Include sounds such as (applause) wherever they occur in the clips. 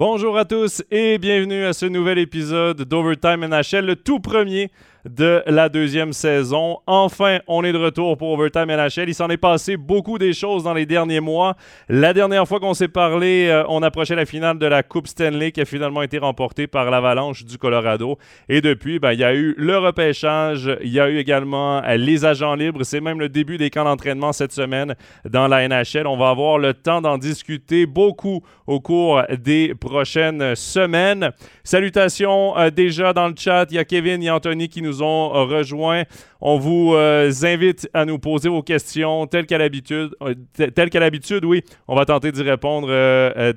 Bonjour à tous et bienvenue à ce nouvel épisode d'Overtime NHL, le tout premier de la deuxième saison. Enfin, on est de retour pour Overtime NHL. Il s'en est passé beaucoup des choses dans les derniers mois. La dernière fois qu'on s'est parlé, euh, on approchait la finale de la Coupe Stanley qui a finalement été remportée par l'Avalanche du Colorado. Et depuis, ben, il y a eu le repêchage, il y a eu également euh, les agents libres. C'est même le début des camps d'entraînement cette semaine dans la NHL. On va avoir le temps d'en discuter beaucoup au cours des prochaines semaines. Salutations euh, déjà dans le chat. Il y a Kevin et Anthony qui nous ont euh, rejoints. On vous euh, invite à nous poser vos questions telles qu'à l'habitude. Euh, qu'à l'habitude, oui. On va tenter d'y répondre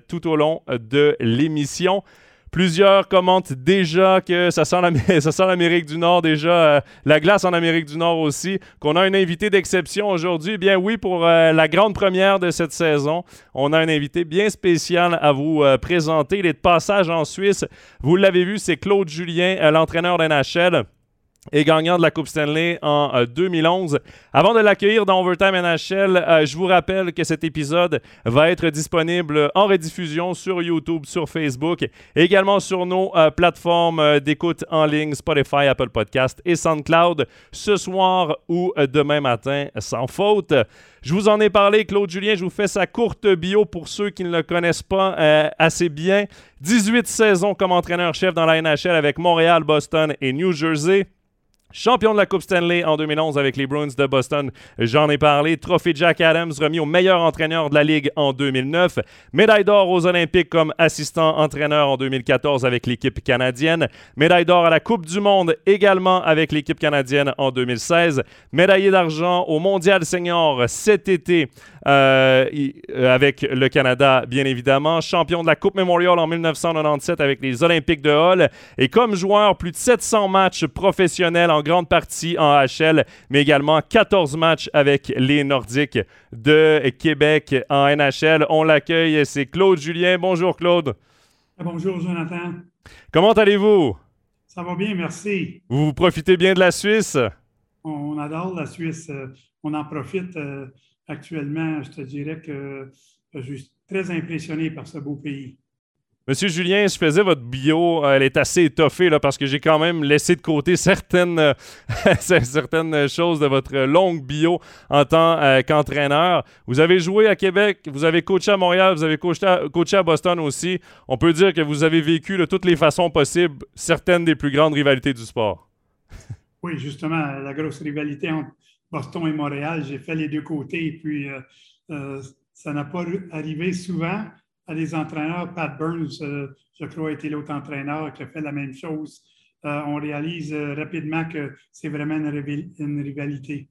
tout au long de l'émission. Plusieurs commentent déjà que ça sent (laughs) l'Amérique du Nord déjà, la glace en Amérique du Nord aussi, qu'on a un invité d'exception aujourd'hui. Eh bien oui, pour la grande première de cette saison, on a un invité bien spécial à vous présenter. Il est de passage en Suisse. Vous l'avez vu, c'est Claude Julien, l'entraîneur d'NHL et gagnant de la Coupe Stanley en 2011. Euh, Avant de l'accueillir dans Overtime NHL, euh, je vous rappelle que cet épisode va être disponible en rediffusion sur YouTube, sur Facebook, également sur nos euh, plateformes d'écoute en ligne, Spotify, Apple Podcast et SoundCloud, ce soir ou demain matin, sans faute. Je vous en ai parlé, Claude Julien, je vous fais sa courte bio pour ceux qui ne le connaissent pas assez bien. 18 saisons comme entraîneur-chef dans la NHL avec Montréal, Boston et New Jersey. Champion de la Coupe Stanley en 2011 avec les Bruins de Boston, j'en ai parlé. Trophée Jack Adams remis au meilleur entraîneur de la Ligue en 2009. Médaille d'or aux Olympiques comme assistant entraîneur en 2014 avec l'équipe canadienne. Médaille d'or à la Coupe du Monde également avec l'équipe canadienne en 2016. Médaillé d'argent au Mondial Senior cet été euh, euh, avec le Canada, bien évidemment. Champion de la Coupe Memorial en 1997 avec les Olympiques de Hall. Et comme joueur, plus de 700 matchs professionnels en grande partie en HL, mais également 14 matchs avec les Nordiques de Québec en NHL. On l'accueille, c'est Claude Julien. Bonjour Claude. Bonjour Jonathan. Comment allez-vous? Ça va bien, merci. Vous profitez bien de la Suisse? On adore la Suisse. Euh, on en profite actuellement, je te dirais que je suis très impressionné par ce beau pays. Monsieur Julien, je faisais votre bio, euh, elle est assez étoffée là, parce que j'ai quand même laissé de côté certaines, euh, (laughs) certaines choses de votre longue bio en tant euh, qu'entraîneur. Vous avez joué à Québec, vous avez coaché à Montréal, vous avez coaché à, coaché à Boston aussi. On peut dire que vous avez vécu de toutes les façons possibles certaines des plus grandes rivalités du sport. Oui, justement, la grosse rivalité entre Boston et Montréal. J'ai fait les deux côtés et puis euh, euh, ça n'a pas arrivé souvent à des entraîneurs. Pat Burns, euh, je crois, a été l'autre entraîneur qui a fait la même chose. on réalise rapidement que c'est vraiment une, rivalité.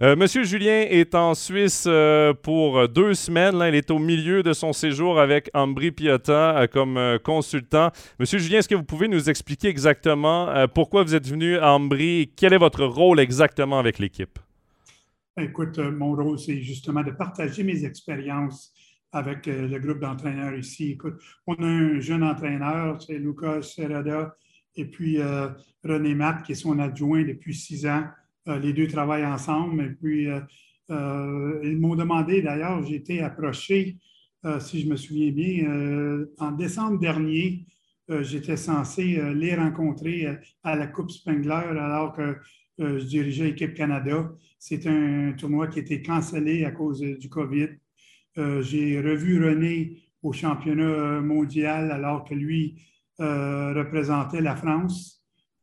Monsieur Julien est en Suisse pour deux semaines. Il est au milieu de son séjour avec Ambry Piotta comme consultant. Monsieur Julien, est-ce que vous pouvez nous expliquer exactement pourquoi vous êtes venu à Ambry et quel est votre rôle exactement avec l'équipe? Écoute, mon rôle, c'est justement de partager mes expériences avec le groupe d'entraîneurs ici. Écoute, on a un jeune entraîneur, c'est Lucas Serrada, et puis René Matt, qui est son adjoint depuis six ans. Euh, les deux travaillent ensemble. Et puis, euh, euh, ils m'ont demandé, d'ailleurs, j'ai été approché, si je me souviens bien, en décembre dernier, j'étais censé les rencontrer à la Coupe Spengler alors que je dirigeais l'équipe Canada. C'est un tournoi qui a été cancellé à cause du COVID. j'ai revu René au championnat mondial alors que lui représentait la France.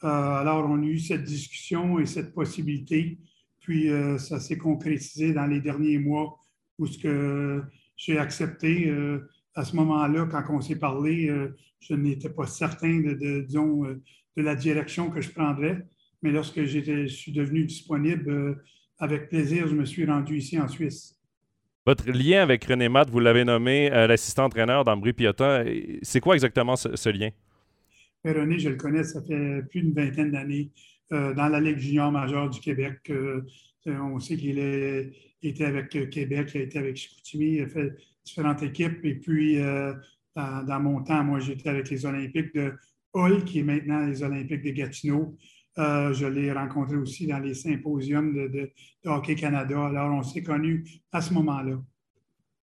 Euh, alors, on a eu cette discussion et cette possibilité. Puis, euh, ça s'est concrétisé dans les derniers mois où ce que j'ai accepté. Euh, à ce moment-là, quand on s'est parlé, je n'étais pas certain de, de, la direction que je prendrais. Mais lorsque je suis devenu disponible, avec plaisir, je me suis rendu ici en Suisse. Votre lien avec René Matt, vous l'avez nommé l'assistant entraîneur d'Ambry Piotta. C'est quoi exactement ce lien? René, je le connais, ça fait plus d'une vingtaine d'années euh, dans la Ligue junior majeure du Québec. Euh, on sait qu'il était avec Québec, il a été avec Chicoutimi, il a fait différentes équipes. Et puis, euh, dans, mon temps, moi, j'étais avec les Olympiques de Hull, qui est maintenant les Olympiques de Gatineau. je l'ai rencontré aussi dans les symposiums de, Hockey Canada. Alors, on s'est connus à ce moment-là.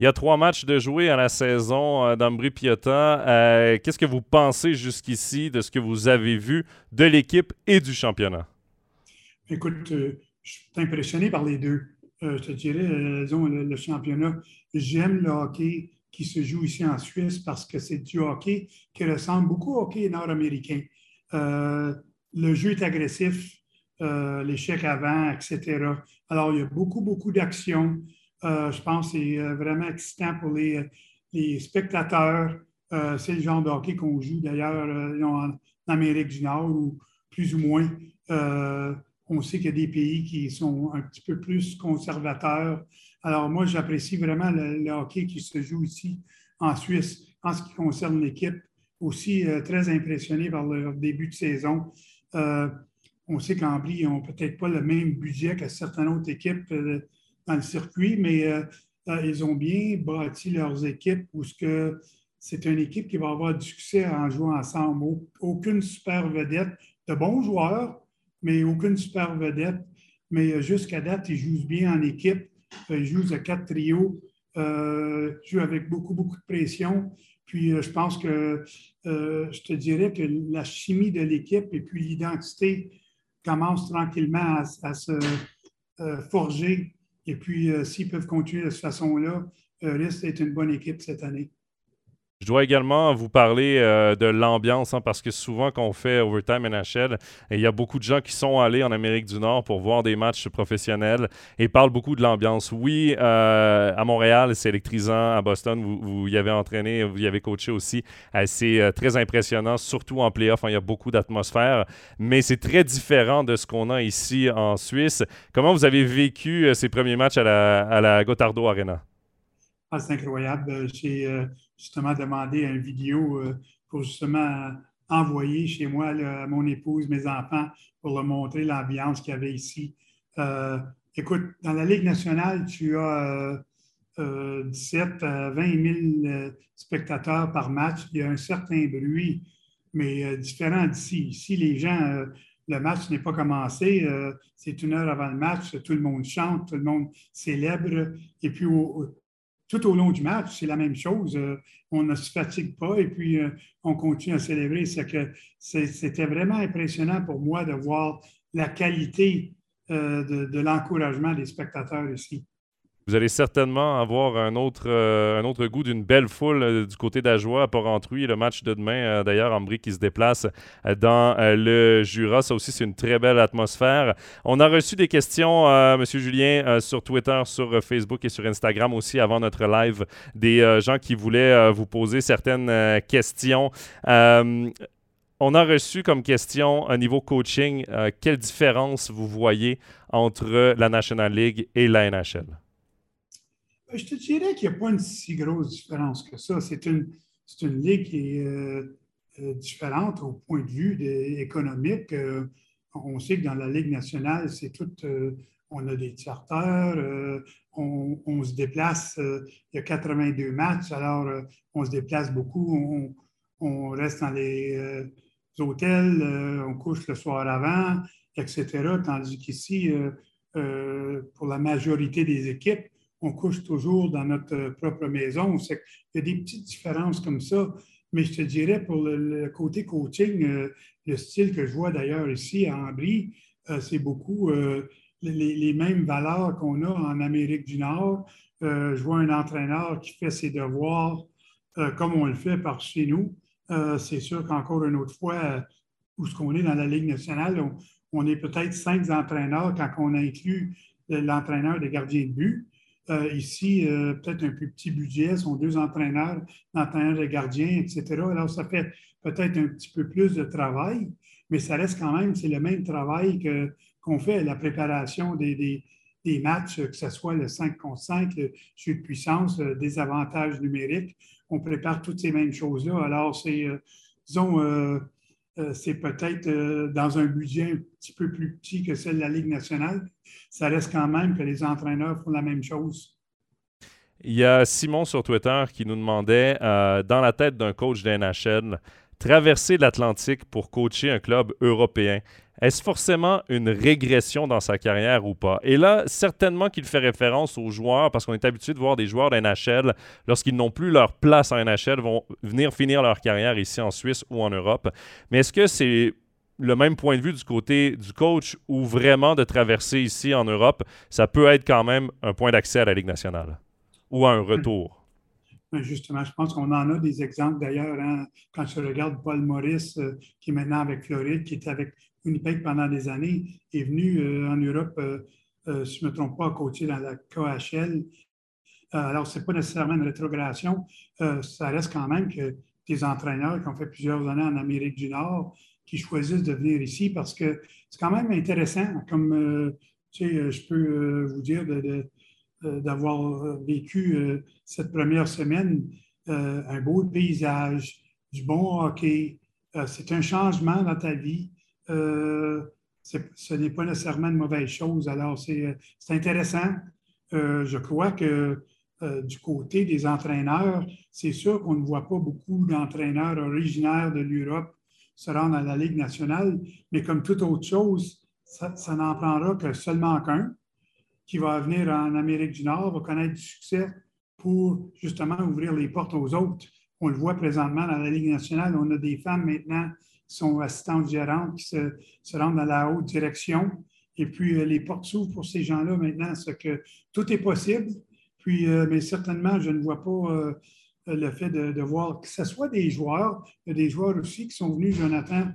Il y a trois matchs de jouer à la saison euh, d'Ambry Piotta. Euh, qu'est-ce que vous pensez jusqu'ici de ce que vous avez vu de l'équipe et du championnat? Écoute, je suis impressionné par les deux. je te dirais, le, le, championnat. J'aime le hockey qui se joue ici en Suisse parce que c'est du hockey qui ressemble beaucoup au hockey nord-américain. le jeu est agressif, euh, l'échec avant, etc. Alors, il y a beaucoup, beaucoup d'actions. Euh, je pense que c'est euh, vraiment excitant pour les, spectateurs. c'est le genre de hockey qu'on joue d'ailleurs en, Amérique du Nord ou plus ou moins. on sait qu'il y a des pays qui sont un petit peu plus conservateurs. Alors, moi, j'apprécie vraiment le, hockey qui se joue ici en Suisse en ce qui concerne l'équipe. Aussi, très impressionné par leur début de saison. On sait qu'Ambly n'ont peut-être pas le même budget que certaines autres équipes euh, dans le circuit, mais euh, euh, ils ont bien bâti leurs équipes où que c'est une équipe qui va avoir du succès en jouant ensemble. Aucune super vedette, de bons joueurs, mais aucune super vedette. Mais jusqu'à date, ils jouent bien en équipe. Ils jouent à quatre trios, ils jouent avec beaucoup, beaucoup de pression. Puis je pense que je te dirais que la chimie de l'équipe et puis l'identité commence tranquillement à, se euh, forger. Et puis, euh, s'ils peuvent continuer de cette façon-là, euh, risque d'être une bonne équipe cette année. Je dois également vous parler euh, de l'ambiance, hein, parce que souvent quand on fait Overtime NHL, il y a beaucoup de gens qui sont allés en Amérique du Nord pour voir des matchs professionnels et parlent beaucoup de l'ambiance. Oui, euh, à Montréal, c'est électrisant. À Boston, vous, vous, y avez entraîné, vous y avez coaché aussi. Euh, c'est très impressionnant, surtout en playoff. Hein, il y a beaucoup d'atmosphère, mais c'est très différent de ce qu'on a ici en Suisse. Comment vous avez vécu ces premiers matchs à la, à la Gotardo Arena? Ah, c'est incroyable. J'ai justement demandé une vidéo euh, pour justement envoyer chez moi mon épouse, mes enfants, pour leur montrer l'ambiance qu'il y avait ici. Euh, écoute, dans la Ligue nationale, tu as 17 à 20 000 spectateurs par match. Il y a un certain bruit, mais euh, différent d'ici. Ici, les gens, le match n'est pas commencé. c'est une heure avant le match. Tout le monde chante, tout le monde célèbre. Et puis, au, tout au long du match, c'est la même chose. Euh, on ne se fatigue pas et puis euh, on continue à célébrer. C'était vraiment impressionnant pour moi de voir la qualité euh, de l'encouragement des spectateurs ici. Vous allez certainement avoir un autre, euh, goût d'une belle foule euh, du côté d'Ajoie à Port-Entruy. Le match de demain, euh, d'ailleurs, Ambry qui se déplace dans le Jura. Ça aussi, c'est une très belle atmosphère. On a reçu des questions, M. Julien, sur Twitter, sur Facebook et sur Instagram aussi avant notre live. Des gens qui voulaient vous poser certaines questions. On a reçu comme question au niveau coaching, quelle différence vous voyez entre la National League et la NHL? Ben, je te dirais qu'il n'y a pas une si grosse différence que ça. C'est une, une ligue qui est euh, euh, différente au point de vue économique. Euh, on sait que dans la Ligue nationale, c'est tout. on a des charters, on, se déplace. il y a 82 matchs, alors on se déplace beaucoup. On, reste dans les hôtels, on couche le soir avant, etc. Tandis qu'ici, pour la majorité des équipes, on couche toujours dans notre euh, propre maison. Il y a des petites différences comme ça. Mais je te dirais, pour le, côté coaching, euh, le style que je vois d'ailleurs ici à Ambry, euh, c'est beaucoup les, mêmes valeurs qu'on a en Amérique du Nord. je vois un entraîneur qui fait ses devoirs comme on le fait par chez nous. c'est sûr qu'encore une autre fois, où ce qu'on est dans la Ligue nationale, on, on est peut-être cinq entraîneurs quand on inclut l'entraîneur des gardiens de but. Euh, ici, euh, peut-être un plus petit budget, sont deux entraîneurs, entraîneurs de gardiens, etc. Alors, ça fait peut-être un petit peu plus de travail, mais ça reste quand même, c'est le même travail qu'on fait, la préparation des, des, matchs, que ce soit le 5 contre 5, le puissance, des avantages numériques. On prépare toutes ces mêmes choses-là. Alors, c'est, euh, disons, euh, c'est peut-être euh, dans un budget un petit peu plus petit que celle de la Ligue nationale. Ça reste quand même que les entraîneurs font la même chose. Il y a Simon sur Twitter qui nous demandait, euh, dans la tête d'un coach d'NHL, traverser l'Atlantique pour coacher un club européen, est-ce forcément une régression dans sa carrière ou pas? Et là, certainement qu'il fait référence aux joueurs, parce qu'on est habitué de voir des joueurs d'NHL, lorsqu'ils n'ont plus leur place en NHL, vont venir finir leur carrière ici en Suisse ou en Europe. Mais est-ce que c'est le même point de vue du côté du coach ou vraiment de traverser ici en Europe, ça peut être quand même un point d'accès à la Ligue nationale ou un retour? Justement, je pense qu'on en a des exemples d'ailleurs. Hein. quand je regarde Paul Maurice, euh, qui est maintenant avec Floride, qui était avec Winnipeg pendant des années, est venu euh, en Europe, euh, si je ne me trompe pas, coacher dans la KHL. alors, ce n'est pas nécessairement une rétrogradation. ça reste quand même que des entraîneurs qui ont fait plusieurs années en Amérique du Nord, qui choisissent de venir ici parce que c'est quand même intéressant. Comme je peux vous dire euh, d'avoir euh, vécu euh, cette première semaine, un beau paysage, du bon hockey. c'est un changement dans ta vie. Ce n'est pas nécessairement une mauvaise chose. Alors, c'est intéressant. je crois que du côté des entraîneurs, c'est sûr qu'on ne voit pas beaucoup d'entraîneurs originaires de l'Europe se rendre à la Ligue nationale, mais comme toute autre chose, ça, ça n'en prendra que seulement qu'un qui va venir en Amérique du Nord va connaître du succès pour justement ouvrir les portes aux autres. On le voit présentement dans la Ligue nationale. On a des femmes maintenant sont assistantes gérantes, qui se, rendent dans la haute direction. Et puis, euh, les portes s'ouvrent pour ces gens-là maintenant. C'est que tout est possible. Puis, euh, mais certainement, je ne vois pas euh, le fait de, voir que ce soit des joueurs. Des joueurs aussi qui sont venus, Jonathan,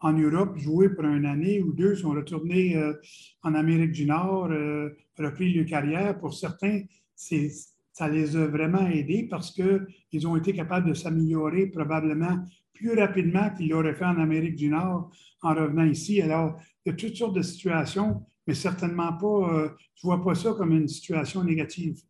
en Europe, jouer pour une année ou deux, sont retournés en Amérique du Nord, euh, repris leur carrière. Pour certains, ça les a vraiment aidés parce qu'ils ont été capables de s'améliorer probablement plus rapidement qu'ils l'auraient fait en Amérique du Nord en revenant ici. Alors, il y a toutes sortes de situations, mais certainement pas, euh, je ne vois pas ça comme une situation négative.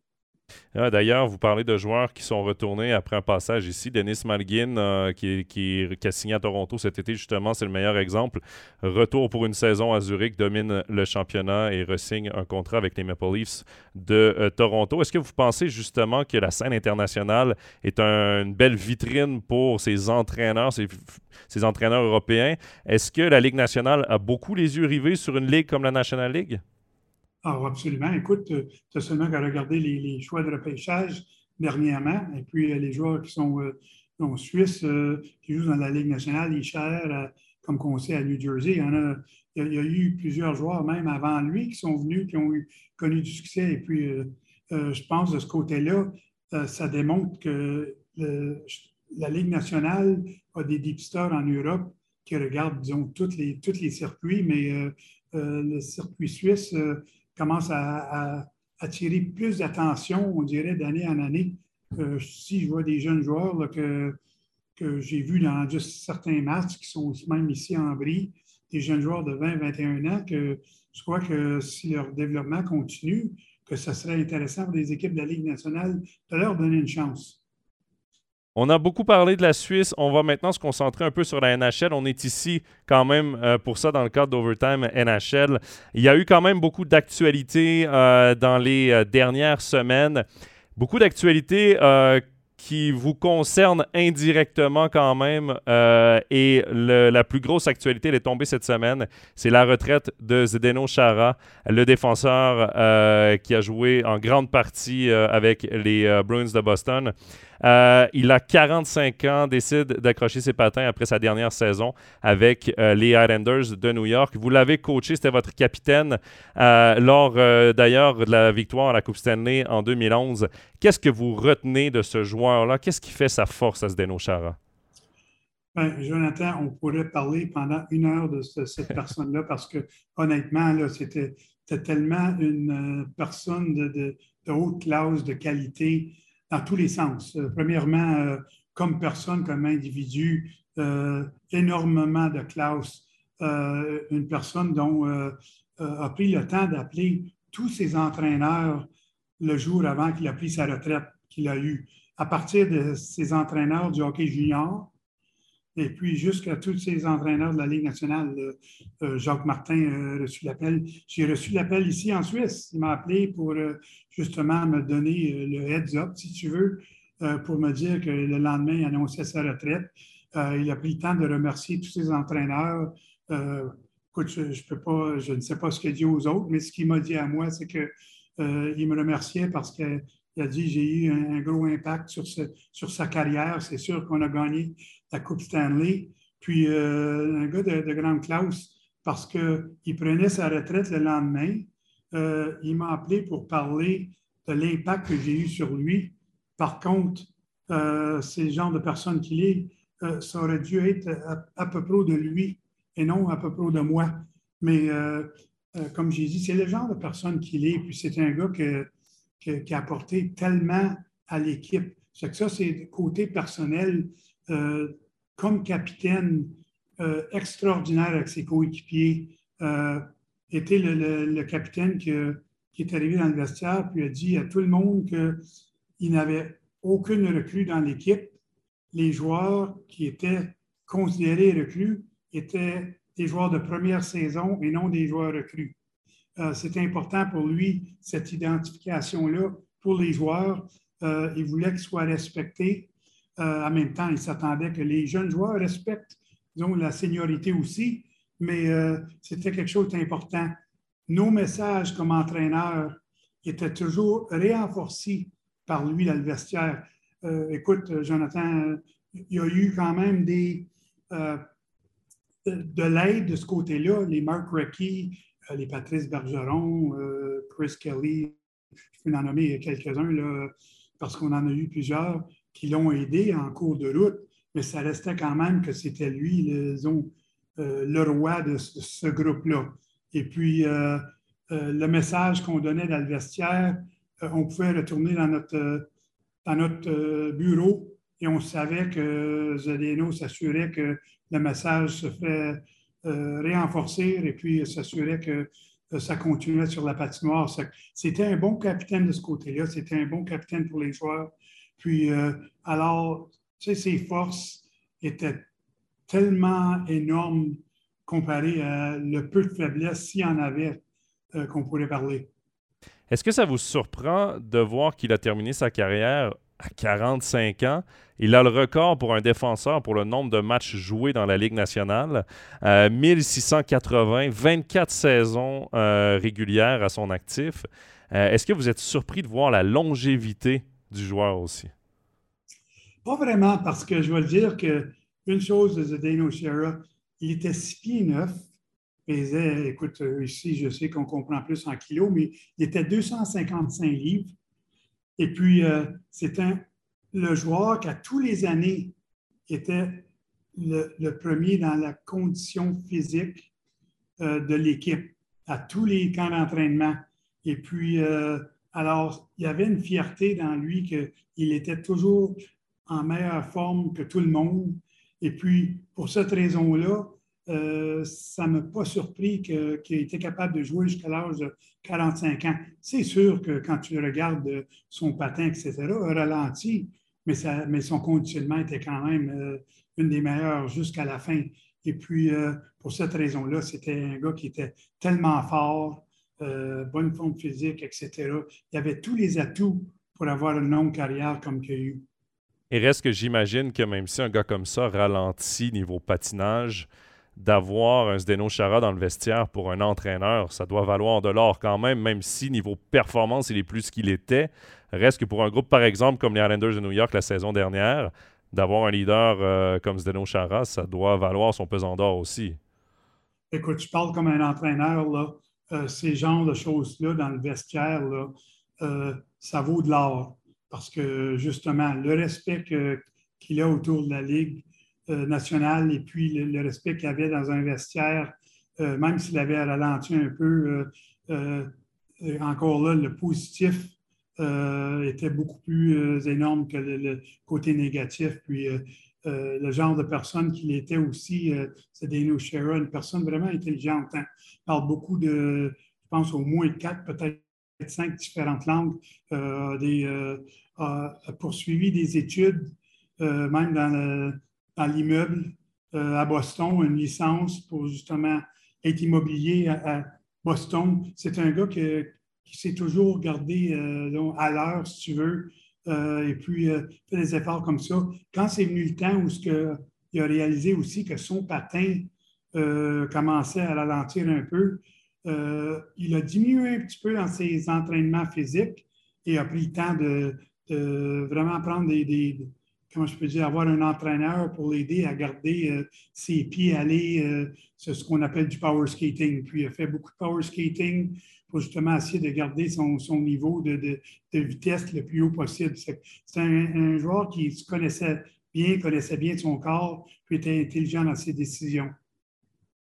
Ah, d'ailleurs, vous parlez de joueurs qui sont retournés après un passage ici. Denis Malgin, euh, qui, a signé à Toronto cet été, justement, c'est le meilleur exemple. Retour pour une saison à Zurich, domine le championnat et resigne un contrat avec les Maple Leafs de euh, Toronto. Est-ce que vous pensez justement que la scène internationale est une belle vitrine pour ces entraîneurs, ces, ces entraîneurs européens? Est-ce que la Ligue nationale a beaucoup les yeux rivés sur une ligue comme la National League? Ah, absolument. Écoute, euh, tu as seulement qu'à regarder les, choix de repêchage dernièrement. Et puis, euh, les joueurs qui sont euh, Suisse, qui jouent dans la Ligue nationale, ils cher, comme on sait, à New Jersey. Il y, a, eu plusieurs joueurs, même avant lui, qui sont venus, qui ont connu du succès. Et puis, je pense de ce côté-là, ça démontre que la Ligue nationale a des deepsters en Europe qui regardent, disons, tous les, tous les circuits, mais le circuit suisse commence à, attirer plus d'attention, on dirait, d'année en année. Euh, si je vois des jeunes joueurs que, j'ai vus dans juste certains matchs qui sont même ici en Brie, des jeunes joueurs de 20-21 ans, que je crois que si leur développement continue, que ce serait intéressant pour les équipes de la Ligue nationale de leur donner une chance. On a beaucoup parlé de la Suisse. On va maintenant se concentrer un peu sur la NHL. On est ici quand même euh, pour ça dans le cadre d'Overtime NHL. Il y a eu quand même beaucoup d'actualités euh, dans les euh, dernières semaines. Beaucoup d'actualités qui vous concernent indirectement quand même. et la plus grosse actualité, elle est tombée cette semaine. C'est la retraite de Zdeno Chara, le défenseur qui a joué en grande partie avec les Bruins de Boston. Euh, il a 45 ans, décide d'accrocher ses patins après sa dernière saison avec euh, les Islanders de New York. Vous l'avez coaché, c'était votre capitaine euh, lors d'ailleurs de la victoire à la Coupe Stanley en 2011. Qu'est-ce que vous retenez de ce joueur-là? Qu'est-ce qui fait sa force à Zdeno Chara? Ben, Jonathan, on pourrait parler pendant une heure de cette (laughs) personne-là parce que honnêtement, c'était tellement une personne de, de, haute classe, de qualité dans tous les sens. Euh, premièrement, euh, comme personne, comme individu, euh, énormément de classe. une personne dont a pris le temps d'appeler tous ses entraîneurs le jour avant qu'il a pris sa retraite qu'il a eue. À partir de ses entraîneurs du hockey junior, et puis jusqu'à tous ces entraîneurs de la Ligue nationale, Jacques Martin a reçu l'appel. J'ai reçu l'appel ici en Suisse. Il m'a appelé pour justement me donner euh, le heads up, si tu veux, euh, pour me dire que le lendemain, il annonçait sa retraite. Euh, il a pris le temps de remercier tous ses entraîneurs écoute, je, ne sais pas ce qu'il dit aux autres, mais ce qu'il m'a dit à moi, c'est qu'il me remerciait parce qu'il a dit j'ai eu un, gros impact sur, sa carrière. C'est sûr qu'on a gagné la Coupe Stanley. Puis un gars de, de grande classe, parce qu'il prenait sa retraite le lendemain. Euh, il m'a appelé pour parler de l'impact que j'ai eu sur lui. Par contre, euh, c'est le genre de personne qu'il est, euh, ça aurait dû être à, peu près de lui et non à peu près de moi. Mais comme j'ai dit, c'est le genre de personne qu'il est. Puis c'est un gars qui a apporté tellement à l'équipe. C'est que ça, c'est côté personnel. comme capitaine, euh, extraordinaire avec ses coéquipiers. Euh, était le, capitaine qui, est arrivé dans le vestiaire puis a dit à tout le monde qu'il n'avait aucune recrue dans l'équipe. Les joueurs qui étaient considérés recrues étaient des joueurs de première saison et non des joueurs recrues. Euh, C'était important pour lui, cette identification-là, pour les joueurs. il voulait qu'ils soient respectés. en même temps, il s'attendait que les jeunes joueurs respectent disons, la seniorité aussi, mais euh, c'était quelque chose d'important. Nos messages comme entraîneurs étaient toujours renforcés par lui dans le vestiaire. Euh, écoute, Jonathan, il y a eu quand même des, euh, de, l'aide de ce côté-là. Les Mark Reckie, les Patrice Bergeron, Chris Kelly, je peux en nommer quelques-uns parce qu'on en a eu plusieurs qui l'ont aidé en cours de route mais ça restait quand même que c'était lui, le, euh, le roi de ce, groupe-là. Et puis, euh, euh, le message qu'on donnait dans le vestiaire, on pouvait retourner dans notre, dans notre bureau et on savait que Zdeno s'assurait que le message se fait renforcer et puis s'assurait que ça continuait sur la patinoire. C'était un bon capitaine de ce côté-là, c'était un bon capitaine pour les joueurs. Puis, alors, ses forces étaient tellement énormes comparées à le peu de faiblesse, s'il y en avait, euh, qu'on pourrait parler. Est-ce que ça vous surprend de voir qu'il a terminé sa carrière à 45 ans? Il a le record pour un défenseur pour le nombre de matchs joués dans la Ligue nationale. 1680, euh, 24 saisons euh, régulières à son actif. Est-ce que vous êtes surpris de voir la longévité du joueur aussi? Pas vraiment, parce que je vais dire qu'une chose de Zdeno Chera, il était 6 pieds 9, pesait, écoute, euh, ici, je sais qu'on comprend plus en kilos, mais il était 255 livres. Et puis, euh, c'était le joueur qui, à tous les années, était le, premier dans la condition physique euh, de l'équipe, à tous les camps d'entraînement. Et puis, alors, il y avait une fierté dans lui qu'il était toujours en meilleure forme que tout le monde. Et puis, pour cette raison-là, euh, ça ne m'a pas surpris qu'il ait été capable de jouer jusqu'à l'âge de 45 ans. C'est sûr que quand tu regardes son patin, etc., ralenti, mais, mais son conditionnement était quand même euh, une des meilleures jusqu'à la fin. Et puis, euh, pour cette raison-là, c'était un gars qui était tellement fort, bonne forme physique, etc. Il avait tous les atouts pour avoir une longue carrière comme qu'il a eu. Il reste que j'imagine que même si un gars comme ça ralentit niveau patinage, d'avoir un Zdeno Chara dans le vestiaire pour un entraîneur, ça doit valoir de l'or quand même, même si niveau performance, il est plus qu'il était. Reste que pour un groupe, par exemple, comme les Islanders de New York la saison dernière, d'avoir un leader euh, comme Zdeno Chara, ça doit valoir son pesant d'or aussi. Écoute, tu parles comme un entraîneur, là. Euh, ces genres de choses-là dans le vestiaire, euh, ça vaut de l'or parce que justement, le respect qu'il a autour de la Ligue euh, et puis le, respect qu'il avait dans un vestiaire, euh, même s'il avait ralenti un peu, euh, encore là, le positif était beaucoup plus énorme que le, côté négatif. Puis le genre de personne qu'il était aussi, c'est Dano Shera, une personne vraiment intelligente. Hein. Il parle beaucoup de, je pense, au moins quatre, peut-être cinq différentes langues, des, a, poursuivi des études, euh, même dans, l'immeuble euh, à Boston, une licence pour justement être immobilier à, Boston. C'est un gars qui s'est toujours gardé euh, à l'heure, si tu veux, et puis fait des efforts comme ça. Quand c'est venu le temps où ce que, il a réalisé aussi que son patin commençait à ralentir un peu. il a diminué un petit peu dans ses entraînements physiques et a pris le temps de, vraiment prendre des, comment je peux dire, avoir un entraîneur pour l'aider à garder ses pieds aller, c'est ce qu'on appelle du power skating. Puis il a fait beaucoup de power skating pour justement essayer de garder son, niveau de, vitesse le plus haut possible. C'est un, joueur qui se connaissait bien, connaissait bien son corps, puis était intelligent dans ses décisions.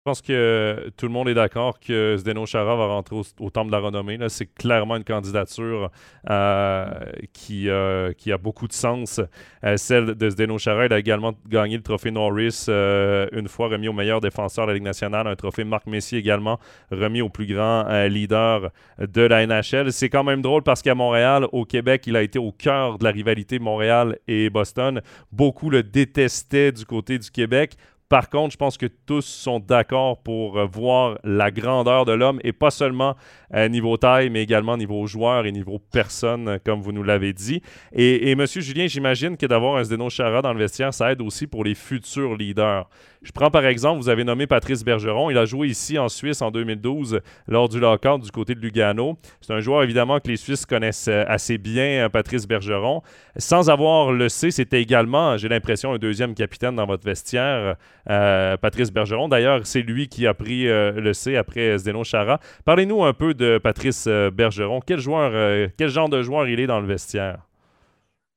Je pense que tout le monde est d'accord que Zdeno Chara va rentrer au, Temple de la renommée. C'est clairement une candidature euh, qui, euh, qui, a beaucoup de sens. Euh, celle de Zdeno Chara, il a également gagné le trophée Norris une fois remis au meilleur défenseur de la Ligue nationale, un trophée Marc Messier également remis au plus grand leader de la NHL. C'est quand même drôle parce qu'à Montréal, au Québec, il a été au cœur de la rivalité Montréal et Boston. Beaucoup le détestaient du côté du Québec. Par contre, je pense que tous sont d'accord pour euh, voir la grandeur de l'homme et pas seulement euh, niveau taille, mais également niveau joueur et niveau personne, euh, comme vous nous l'avez dit. Et, Monsieur Julien, j'imagine que d'avoir un Zdeno Chara dans le vestiaire, ça aide aussi pour les futurs leaders. Je prends par exemple, vous avez nommé Patrice Bergeron. Il a joué ici en Suisse en 2012 lors du lockout du côté de Lugano. C'est un joueur évidemment que les Suisses connaissent assez bien, Patrice Bergeron. Sans avoir le C, c'était également, j'ai l'impression, un deuxième capitaine dans votre vestiaire, euh, Patrice Bergeron. D'ailleurs, c'est lui qui a pris le C après Zdeno Chara. Parlez-nous un peu de Patrice Bergeron. Quel joueur, quel genre de joueur il est dans le vestiaire?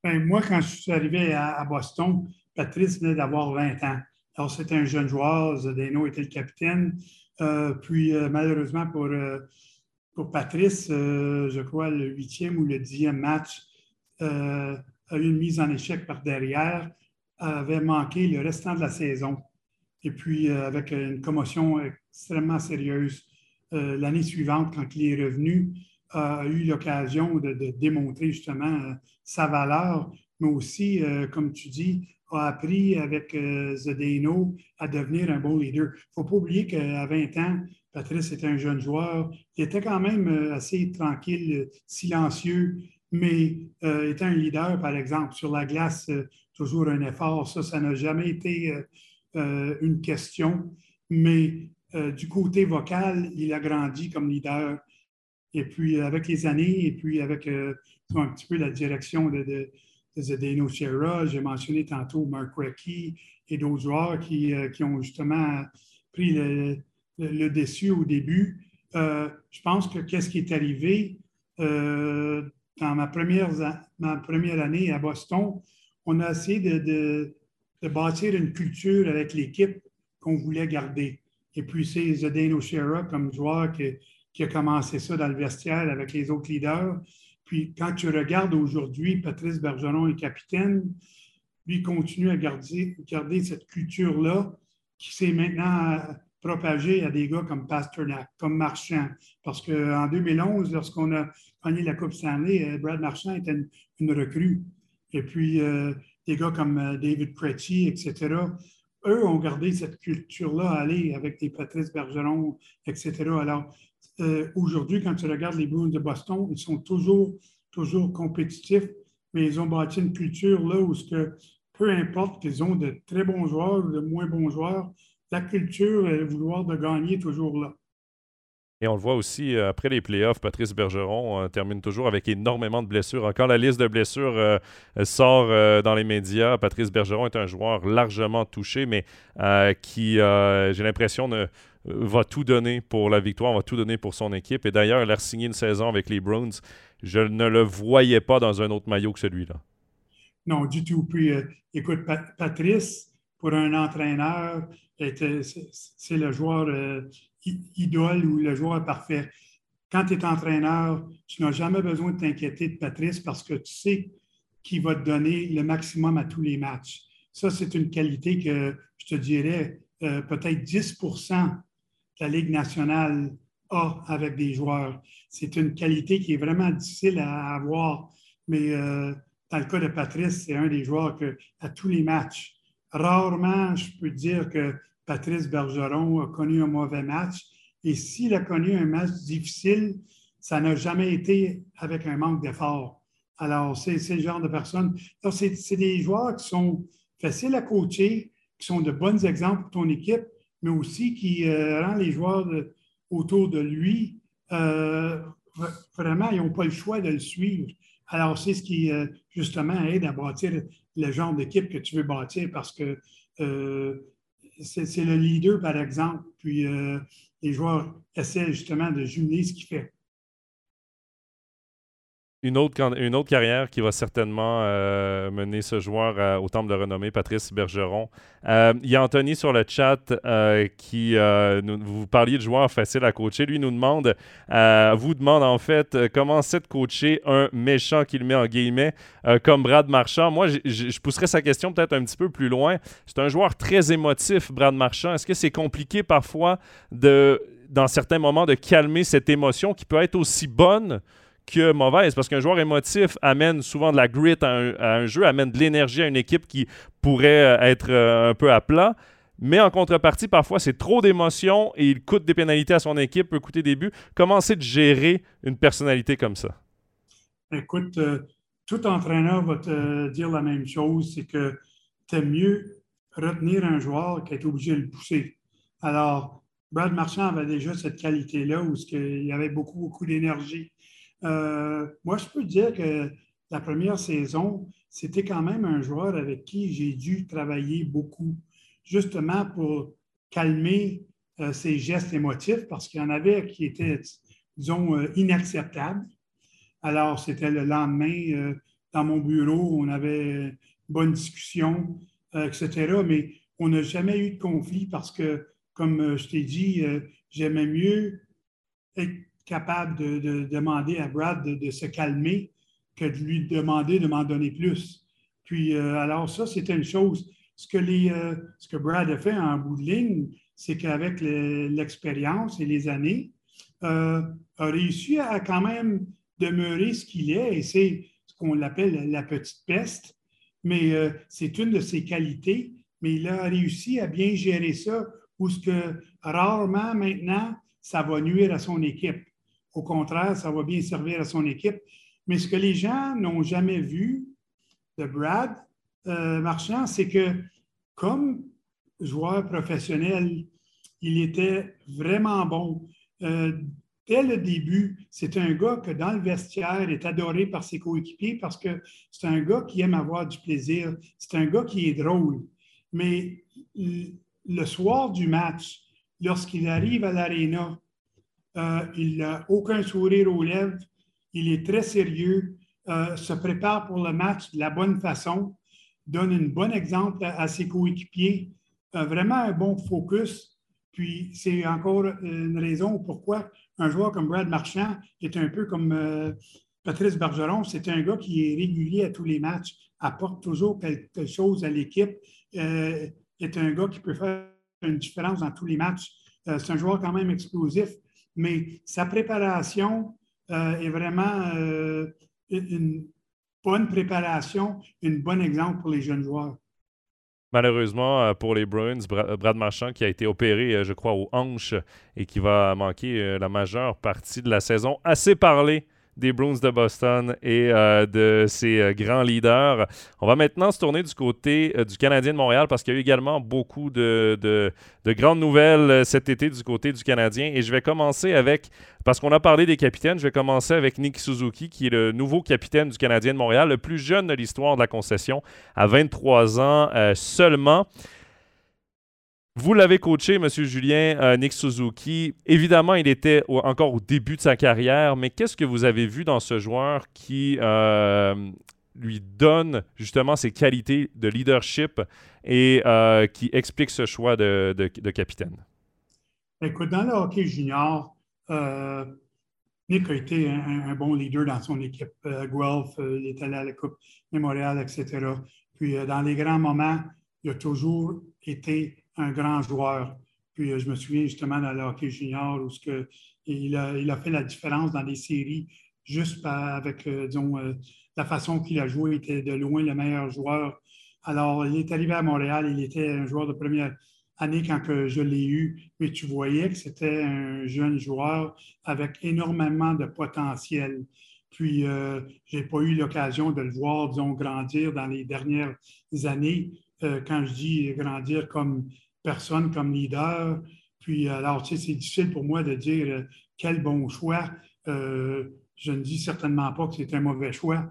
Ben, moi, quand je suis arrivé à Boston, Patrice venait d'avoir 20 ans. Alors, c'était un jeune joueur. Zdeno était le capitaine. Euh, puis, euh, malheureusement, pour, euh, pour Patrice, je crois le huitième ou le dixième match a eu une mise en échec par derrière, avait manqué le restant de la saison. Et puis, avec une commotion extrêmement sérieuse, l'année suivante, quand il est revenu, a eu l'occasion de, démontrer justement sa valeur, mais aussi, comme tu dis, a appris avec euh, Zdeno à devenir un bon leader. Il ne faut pas oublier qu'à 20 ans, Patrice était un jeune joueur. Il était quand même euh, assez tranquille, silencieux, mais euh, était un leader, par exemple. Sur la glace, toujours un effort. Ça, ça n'a jamais été une question. Mais du côté vocal, il a grandi comme leader. Et puis, avec les années, et puis avec un petit peu la direction de Zdeno Chera, j'ai mentionné tantôt Mark Recchi et d'autres joueurs qui, euh, qui, ont justement pris le, le, dessus au début. Euh, je pense que qu'est-ce qui est arrivé euh, dans ma première, ma première année à Boston, on a essayé de, de, de bâtir une culture avec l'équipe qu'on voulait garder. Et puis, c'est Zdeno Chera comme joueur qui, a commencé ça dans le vestiaire avec les autres leaders. Puis quand tu regardes aujourd'hui, Patrice Bergeron est capitaine, lui continue à garder, garder cette culture-là qui s'est maintenant propagée à des gars comme Pasternak, comme Marchand. Parce qu'en 2011, lorsqu'on a gagné la Coupe Stanley, euh, Brad Marchand était une, recrue. Et puis, euh, des gars comme euh, David Pretty, etc., eux ont gardé cette culture-là, aller avec des Patrice Bergeron, etc. Alors, euh, aujourd'hui, quand tu regardes les Bruins de Boston, ils sont toujours, toujours compétitifs, mais ils ont bâti une culture là où ce que, peu importe qu'ils ont de très bons joueurs ou de moins bons joueurs, la culture et le vouloir de gagner est toujours là. Et on le voit aussi euh, après les playoffs, Patrice Bergeron euh, termine toujours avec énormément de blessures. Encore la liste de blessures sort dans les médias. Patrice Bergeron est un joueur largement touché, mais qui, j'ai l'impression, va tout donner pour la victoire, va tout donner pour son équipe. Et d'ailleurs, il a signé une saison avec les Browns. Je ne le voyais pas dans un autre maillot que celui-là. Non, du tout. Puis, euh, écoute, Patrice, pour un entraîneur, c'est le joueur euh, idole ou le joueur parfait. Quand tu es entraîneur, tu n'as jamais besoin de t'inquiéter de Patrice parce que tu sais qu'il va te donner le maximum à tous les matchs. Ça, c'est une qualité que je te dirais euh, peut-être 10% la Ligue nationale a avec des joueurs. C'est une qualité qui est vraiment difficile à avoir, mais euh, dans le cas de Patrice, c'est un des joueurs que, à tous les matchs, rarement, je peux dire que Patrice Bergeron a connu un mauvais match. Et s'il a connu un match difficile, ça n'a jamais été avec un manque d'effort. Alors, c'est le genre de personnes. C'est des joueurs qui sont faciles à coacher, qui sont de bons exemples pour ton équipe, mais aussi qui rend les joueurs autour de lui, vraiment, ils n'ont pas le choix de le suivre. Alors, c'est ce qui, justement, aide à bâtir le genre d'équipe que tu veux bâtir parce que c'est le leader, par exemple, puis les joueurs essaient justement de jumeler ce qu'il fait une autre, une autre carrière qui va certainement euh, mener ce joueur au temple de renommée, Patrice Bergeron. Euh, il y a Anthony sur le chat euh, qui vous parliez de joueurs faciles à coacher. Lui nous demande, vous demande en fait, comment c'est de coacher un méchant qu'il met en guillemets comme Brad Marchand. Moi, je pousserais sa question peut-être un petit peu plus loin. C'est un joueur très émotif, Brad Marchand. Est-ce que c'est compliqué parfois de, dans certains moments, de calmer cette émotion qui peut être aussi bonne? Que mauvaise, parce qu'un joueur émotif amène souvent de la grit à un, jeu, amène de l'énergie à une équipe qui pourrait euh, être euh, un peu à plat. Mais en contrepartie, parfois, c'est trop d'émotions et il coûte des pénalités à son équipe, peut coûter des buts. Comment c'est de gérer une personnalité comme ça? Écoute, euh, tout entraîneur va te dire la même chose, c'est que tu mieux retenir un joueur qu'être obligé de le pousser. Alors, Brad Marchand avait déjà cette qualité-là où il y avait beaucoup, beaucoup d'énergie. Euh, moi, je peux dire que la première saison, c'était quand même un joueur avec qui j'ai dû travailler beaucoup, justement pour calmer euh, ses gestes émotifs, parce qu'il y en avait qui étaient, disons, euh, inacceptables. Alors, c'était le lendemain, dans mon bureau, on avait une bonne discussion, etc. Mais on n'a jamais eu de conflit parce que, comme je t'ai dit, j'aimais mieux être capable de, demander à Brad de, se calmer que de lui demander de m'en donner plus. Puis, euh, alors ça, c'était une chose. Ce que, les, euh, ce que Brad a fait en bout de ligne, c'est qu'avec l'expérience et les années, euh, a réussi à quand même demeurer ce qu'il est, et c'est ce qu'on appelle la petite peste, mais c'est une de ses qualités, mais il a réussi à bien gérer ça, ou ce que rarement maintenant, ça va nuire à son équipe. Au contraire, ça va bien servir à son équipe. Mais ce que les gens n'ont jamais vu de Brad euh, Marchand, c'est que comme joueur professionnel, il était vraiment bon. Euh, dès le début, c'est un gars que dans le vestiaire est adoré par ses coéquipiers parce que c'est un gars qui aime avoir du plaisir. C'est un gars qui est drôle. Mais le soir du match, lorsqu'il arrive à l'aréna, euh, il n'a aucun sourire aux lèvres. Il est très sérieux, euh, se prépare pour le match de la bonne façon, donne un bon exemple à, ses coéquipiers, vraiment un bon focus. Puis c'est encore une raison pourquoi un joueur comme Brad Marchand est un peu comme euh, Patrice Bergeron. C'est un gars qui est régulier à tous les matchs, apporte toujours quelque chose à l'équipe, est un gars qui peut faire une différence dans tous les matchs. c'est un joueur quand même explosif mais sa préparation euh, est vraiment euh, une bonne préparation, un bon exemple pour les jeunes joueurs. Malheureusement, euh, pour les Bruins, Brad Marchand qui a été opéré, je crois, aux hanches et qui va manquer la majeure partie de la saison. Assez parlé des Bruins de Boston et euh, de ses euh, grands leaders. On va maintenant se tourner du côté euh, du Canadien de Montréal parce qu'il y a eu également beaucoup de, de, grandes nouvelles cet été du côté du Canadien. Et je vais commencer avec, parce qu'on a parlé des capitaines, je vais commencer avec Nick Suzuki, qui est le nouveau capitaine du Canadien de Montréal, le plus jeune de l'histoire de la concession, à 23 ans seulement. Vous l'avez coaché, M. Julien euh, Nick Suzuki. Évidemment, il était encore au début de sa carrière, mais qu'est-ce que vous avez vu dans ce joueur qui euh, lui donne justement ses qualités de leadership et euh, qui explique ce choix de, capitaine? Écoute, dans le hockey junior, Nick a été un, bon leader dans son équipe. Guelph, il est allé à la Coupe mémoriale, etc. Puis dans les grands moments, il a toujours été un grand joueur. Puis euh, je me souviens justement dans le junior où ce que, il, a, il a fait la différence dans des séries juste avec, euh, disons, euh, la façon qu'il a joué. Était de loin le meilleur joueur. Alors, il est arrivé à Montréal, il était un joueur de première année quand que je l'ai eu, mais tu voyais que c'était un jeune joueur avec énormément de potentiel. Puis, je n'ai pas eu l'occasion de le voir, disons, grandir dans les dernières années. Quand je dis grandir comme personne comme leader. Puis, alors, tu sais, c'est difficile pour moi de dire quel bon choix. je ne dis certainement pas que c'est un mauvais choix.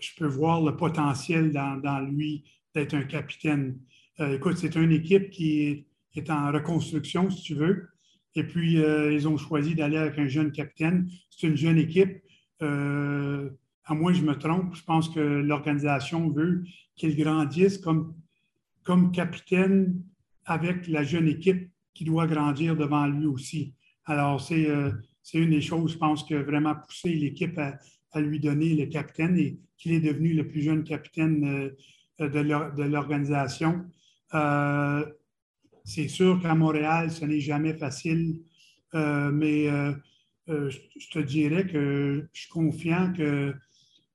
Je peux voir le potentiel dans, lui d'être un capitaine. écoute, c'est une équipe qui est, en reconstruction, si tu veux. Et puis, ils ont choisi d'aller avec un jeune capitaine. C'est une jeune équipe. à moins que je me trompe, je pense que l'organisation veut qu'il grandisse comme, comme capitaine avec la jeune équipe qui doit grandir devant lui aussi. Alors, c'est euh, une des choses, je pense, que vraiment poussé l'équipe à, lui donner le capitaine et qu'il est devenu le plus jeune capitaine euh, de l'organisation. Euh, c'est sûr qu'à Montréal, ce n'est jamais facile, mais je te dirais que je suis confiant que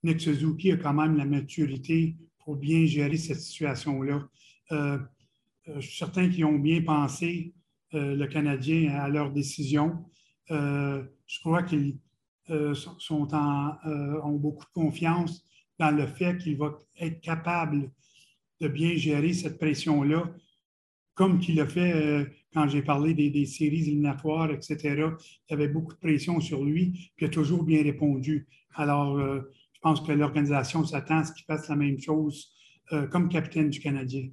Nick Suzuki a quand même la maturité pour bien gérer cette situation-là. Euh, euh, je suis certain qu'ils ont bien pensé, euh, le Canadien, à leur décision. je crois qu'ils sont ont beaucoup de confiance dans le fait qu'il va être capable de bien gérer cette pression-là, comme qu'il a fait quand j'ai parlé des, séries éliminatoires, etc. Il y avait beaucoup de pression sur lui, puis il a toujours bien répondu. Alors, je pense que l'organisation s'attend à ce qu'il fasse la même chose comme capitaine du Canadien.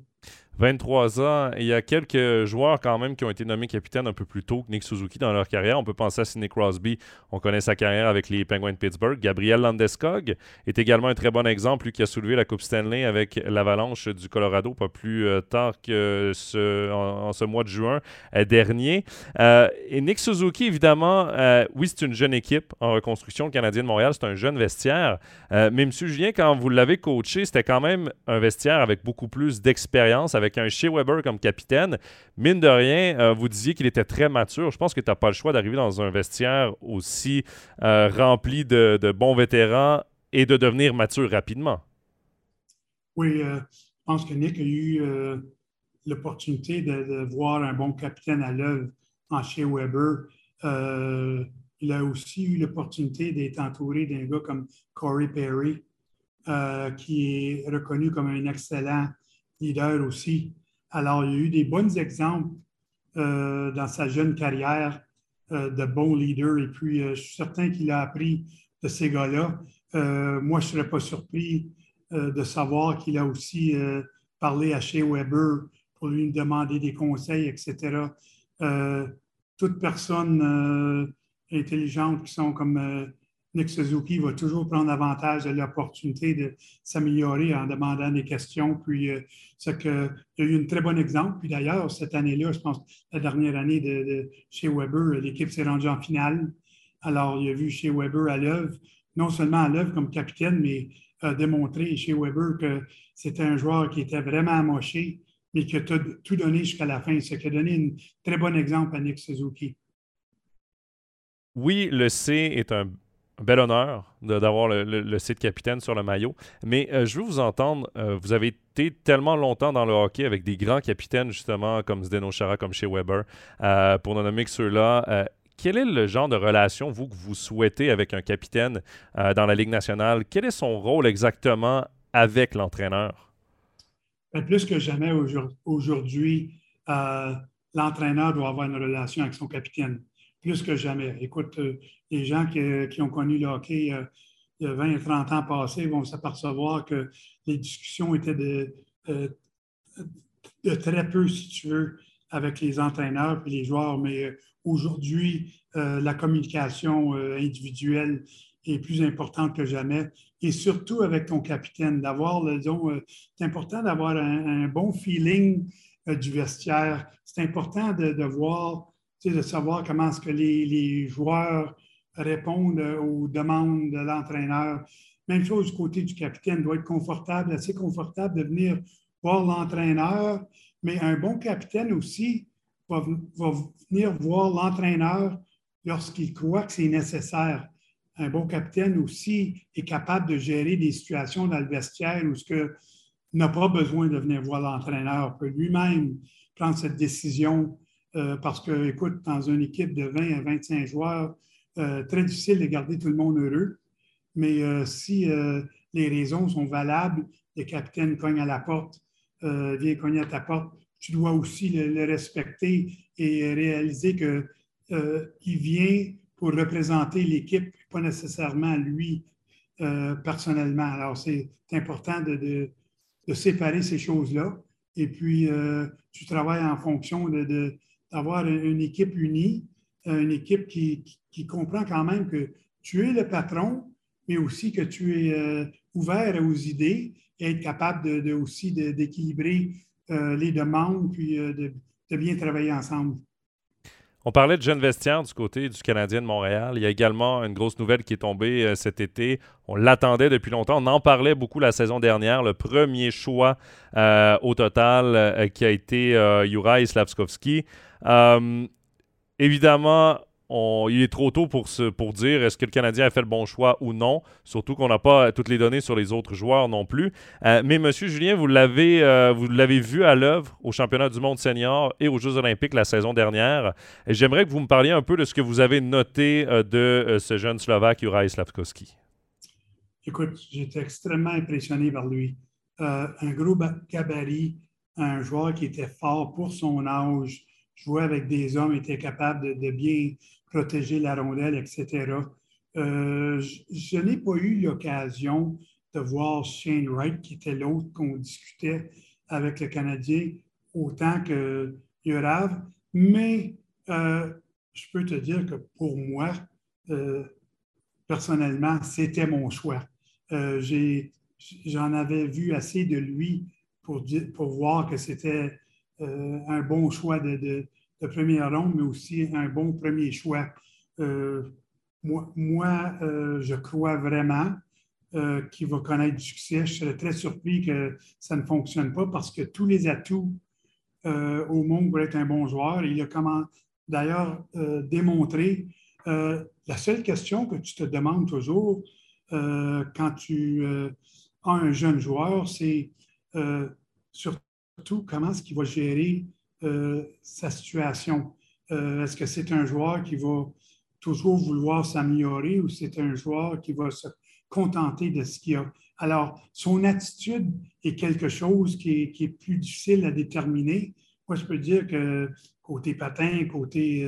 23 ans. Il y a quelques joueurs quand même qui ont été nommés capitaines un peu plus tôt que Nick Suzuki dans leur carrière. On peut penser à Sidney Crosby. On connaît sa carrière avec les Penguins de Pittsburgh. Gabriel Landeskog est également un très bon exemple, lui qui a soulevé la Coupe Stanley avec l'Avalanche du Colorado pas plus euh, tard que ce, en, ce mois de juin euh, dernier. Euh, et Nick Suzuki, évidemment, oui, c'est une jeune équipe en reconstruction. Le Canadien de Montréal, c'est un jeune vestiaire. mais M. Julien, quand vous l'avez coaché, c'était quand même un vestiaire avec beaucoup plus d'expérience, avec avec un Shea Weber comme capitaine, mine de rien, euh, vous disiez qu'il était très mature. Je pense que tu n'as pas le choix d'arriver dans un vestiaire aussi euh, rempli de, bons vétérans et de devenir mature rapidement. Oui, euh, je pense que Nick a eu l'opportunité de, voir un bon capitaine à l'œuvre en Shea Weber. il a aussi eu l'opportunité d'être entouré d'un gars comme Corey Perry, qui est reconnu comme un excellent leader aussi. Alors, il y a eu des bons exemples euh, dans sa jeune carrière euh, de bons leaders et puis euh, je suis certain qu'il a appris de ces gars-là. moi, je ne serais pas surpris de savoir qu'il a aussi parlé à Shea Weber pour lui demander des conseils, etc. toute personne intelligente qui sont comme Nick Suzuki va toujours prendre avantage de l'opportunité de s'améliorer en demandant des questions. Puis, euh, il y a eu un très bon exemple. Puis d'ailleurs, cette année-là, je pense, la dernière année de, chez Weber, l'équipe s'est rendue en finale. Alors, il a vu chez Weber à l'œuvre, non seulement à l'œuvre comme capitaine, mais a démontré chez Weber que c'était un joueur qui était vraiment amoché, mais qui a tout donné jusqu'à la fin. Ce qui a donné un très bon exemple à Nick Suzuki. Oui, le C est un bel honneur d'avoir le, site capitaine sur le maillot. Mais euh, je veux vous entendre. Euh, vous avez été tellement longtemps dans le hockey avec des grands capitaines, justement, comme Zdeno Chara, comme chez Weber, euh, pour ne nommer que ceux-là. quel est le genre de relation, vous, que vous souhaitez avec un capitaine dans la Ligue nationale? Quel est son rôle exactement avec l'entraîneur? Ben, plus que jamais aujourd'hui, l'entraîneur doit avoir une relation avec son capitaine plus que jamais. Écoute, euh, les gens qui, ont connu le hockey euh, il y a 20 et 30 ans passés vont s'apercevoir que les discussions étaient de, euh, très peu, si tu veux, avec les entraîneurs et les joueurs. Mais aujourd'hui, la communication individuelle est plus importante que jamais. Et surtout avec ton capitaine, d'avoir, disons, c'est important d'avoir un, bon feeling du vestiaire. C'est important de voir de savoir comment est-ce que les, joueurs répondent aux demandes de l'entraîneur. Même chose du côté du capitaine, doit être confortable, assez confortable de venir voir l'entraîneur, mais un bon capitaine aussi va, venir voir l'entraîneur lorsqu'il croit que c'est nécessaire. Un bon capitaine aussi est capable de gérer des situations dans le vestiaire où ce n'a pas besoin de venir voir l'entraîneur, peut lui-même prendre cette décision euh, parce que, écoute, dans une équipe de 20 à 25 joueurs, euh, très difficile de garder tout le monde heureux. Mais euh, si les raisons sont valables, le capitaine cogne à la porte, vient cogner à ta porte, tu dois aussi le, respecter et réaliser qu'il vient pour représenter l'équipe, pas nécessairement lui personnellement. Alors, c'est important de, séparer ces choses-là. Et puis, tu travailles en fonction de, une équipe unie, une équipe qui, comprend quand même que tu es le patron, mais aussi que tu es ouvert aux idées et être capable de, aussi d'équilibrer euh, les demandes puis euh, de, bien travailler ensemble. On parlait de jeunes vestiaires du côté du Canadien de Montréal. Il y a également une grosse nouvelle qui est tombée euh, cet été. On l'attendait depuis longtemps. On en parlait beaucoup la saison dernière. Le premier choix au total qui a été Juraj Slavskovski. Évidemment, il est trop tôt pour, dire est-ce que le Canadien a fait le bon choix ou non, surtout qu'on n'a pas toutes les données sur les autres joueurs non plus. Euh, mais Monsieur Julien, vous l'avez euh, vous l'avez vu à l'œuvre au championnat du monde senior et aux Jeux olympiques la saison dernière. J'aimerais que vous me parliez un peu de ce que vous avez noté euh, de ce jeune Slovaque, Juraj Slavkovski. Écoute, j'étais extrêmement impressionné par lui. un gros gabarit, un joueur qui était fort pour son âge, jouait avec des hommes, était capable de bien protéger la rondelle, etc. Euh, je, n'ai pas eu l'occasion de voir Shane Wright, qui était l'autre qu'on discutait avec le Canadien, autant que Yurav, mais euh, je peux te dire que pour moi, euh, personnellement, c'était mon choix. J'en avais vu assez de lui pour, pour voir que c'était un bon choix de, de première ronde, mais aussi un bon premier choix. Euh, moi, euh, je crois vraiment euh, qu'il va connaître du succès. Je serais très surpris que ça ne fonctionne pas parce que tous les atouts au monde pour être un bon joueur, il a comment d'ailleurs démontré. la seule question que tu te demandes toujours quand tu as un jeune joueur, c'est surtout comment est-ce qu'il va gérer euh, sa situation. Euh, est-ce que c'est un joueur qui va toujours vouloir s'améliorer ou c'est un joueur qui va se contenter de ce qu'il a? Alors, son attitude est quelque chose qui est, plus difficile à déterminer. Moi, je peux dire que côté patin, côté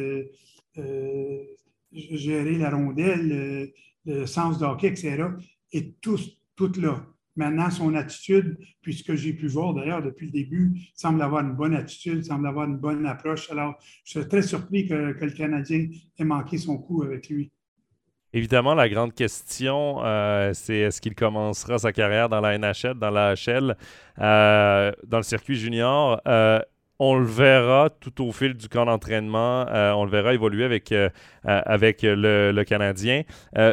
euh, gérer la rondelle, le sens d'hockey, etc., est tout, tout là. Maintenant, son attitude, puisque j'ai pu voir d'ailleurs depuis le début, semble avoir une bonne attitude, semble avoir une bonne approche. Alors, je suis très surpris que, le Canadien ait manqué son coup avec lui. Évidemment, la grande question, euh, c'est est-ce qu'il commencera sa carrière dans la NHL, dans la HL, euh, dans le circuit junior? Euh, on le verra tout au fil du camp d'entraînement. Euh, on le verra évoluer avec, euh, euh, avec le, Canadien.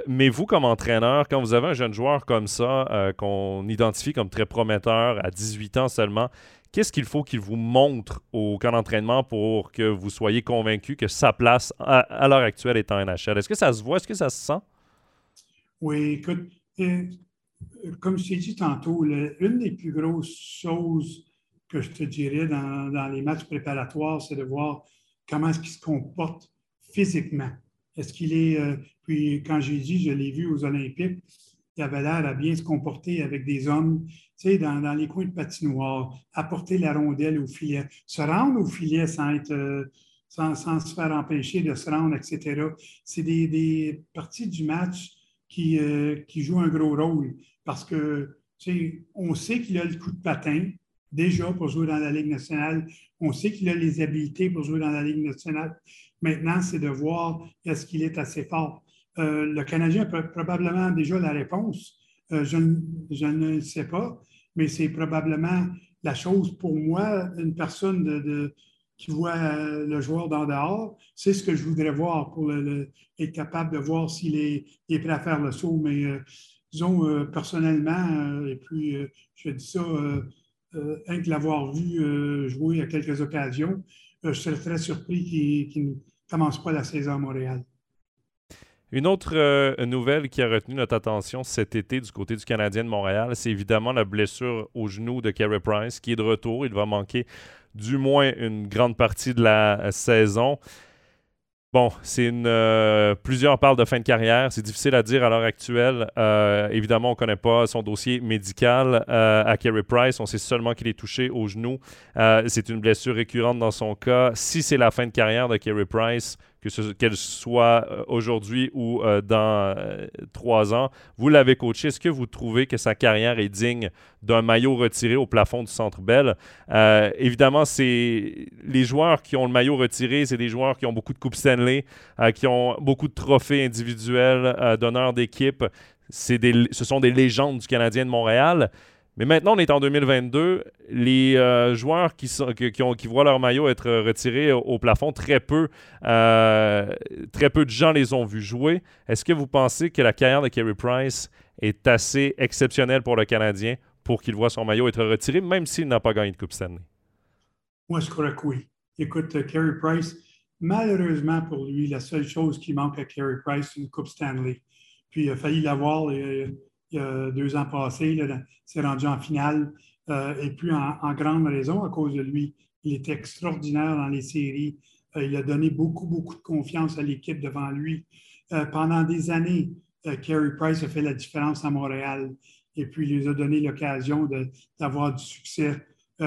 mais vous, comme entraîneur, quand vous avez un jeune joueur comme ça, qu'on identifie comme très prometteur à 18 ans seulement, qu'est-ce qu'il faut qu'il vous montre au camp d'entraînement pour que vous soyez convaincu que sa place à, l'heure actuelle est en NHL? Est-ce que ça se voit? Est-ce que ça se sent? Oui, écoute, comme je t'ai dit tantôt, une des plus grosses choses que je te dirais dans, les matchs préparatoires, c'est de voir comment est-ce qu'il se comporte physiquement. Est-ce qu'il est, euh, puis quand j'ai dit, je l'ai vu aux Olympiques, il avait l'air à bien se comporter avec des hommes, tu sais, dans, les coins de patinoire, apporter la rondelle au filet, se rendre au filet sans être, euh, sans, se faire empêcher de se rendre, etc. C'est des, parties du match qui, euh, qui jouent un gros rôle parce que, tu sais, on sait qu'il a le coup de patin, déjà pour jouer dans la Ligue nationale. On sait qu'il a les habiletés pour jouer dans la Ligue nationale. Maintenant, c'est de voir est-ce qu'il est assez fort. Euh, le Canadien a probablement déjà la réponse. Euh, je, ne sais pas, mais c'est probablement la chose pour moi, une personne qui voit euh, le joueur dans dehors, c'est ce que je voudrais voir pour être capable de voir s'il est, prêt à faire le saut. Mais disons, personnellement, et puis je dis ça euh, un de l'avoir vu euh, jouer à quelques occasions, euh, je serais très surpris qu'il ne commence pas la saison à Montréal. Une autre nouvelle qui a retenu notre attention cet été du côté du Canadien de Montréal, c'est évidemment la blessure au genou de Carey Price qui est de retour. Il va manquer du moins une grande partie de la saison. Bon, c'est une. Euh, plusieurs parlent de fin de carrière. C'est difficile à dire à l'heure actuelle. Euh, évidemment, on ne connaît pas son dossier médical euh, à Kerry Price. On sait seulement qu'il est touché au genou. c'est une blessure récurrente dans son cas. Si c'est la fin de carrière de Kerry Price, qu'elle soit euh, aujourd'hui ou euh, dans euh, trois ans. Vous l'avez coaché. Est-ce que vous trouvez que sa carrière est digne d'un maillot retiré au plafond du Centre Bell? évidemment, c'est les joueurs qui ont le maillot retiré, c'est des joueurs qui ont beaucoup de Coupes Stanley, qui ont beaucoup de trophées individuels d'honneur d'équipe. ce sont des légendes du Canadien de Montréal. Mais maintenant, on est en 2022. Les euh, joueurs qui, voient leur maillot être retiré au, plafond, très peu, euh, très peu de gens les ont vus jouer. Est-ce que vous pensez que la carrière de Carey Price est assez exceptionnelle pour le Canadien pour qu'il voit son maillot être retiré, même s'il n'a pas gagné de Coupe Stanley? Moi, je crois que oui. Écoute, Carey euh, Price, malheureusement pour lui, la seule chose qui manque à Carey Price, c'est une Coupe Stanley. Puis il a failli l'avoir a deux ans passés. C'est rendu en finale. Euh, et puis, en, grande raison, à cause de lui, il était extraordinaire dans les séries. Euh, il a donné beaucoup, beaucoup de confiance à l'équipe devant lui. Euh, pendant des années, Carey Price a fait la différence à Montréal. Et puis, il lui a donné l'occasion d'avoir du succès.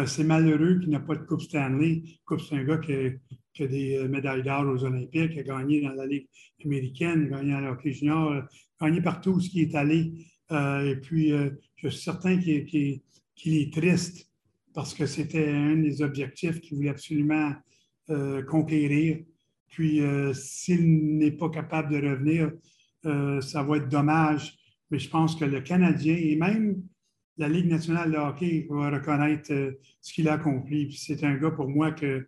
c'est malheureux qu'il n'a pas de Coupe Stanley. Coupe, c'est un gars qui a, des médailles d'or aux Olympiques, a gagné dans la Ligue américaine, a gagné à hockey junior, a gagné partout où il est allé. Euh, et puis, euh, je suis certain qu'il est triste parce que c'était un des objectifs qu'il voulait absolument euh, conquérir. Puis, s'il n'est pas capable de revenir, ça va être dommage. Mais je pense que le Canadien et même la Ligue nationale de hockey va reconnaître ce qu'il a accompli. C'est un gars pour moi que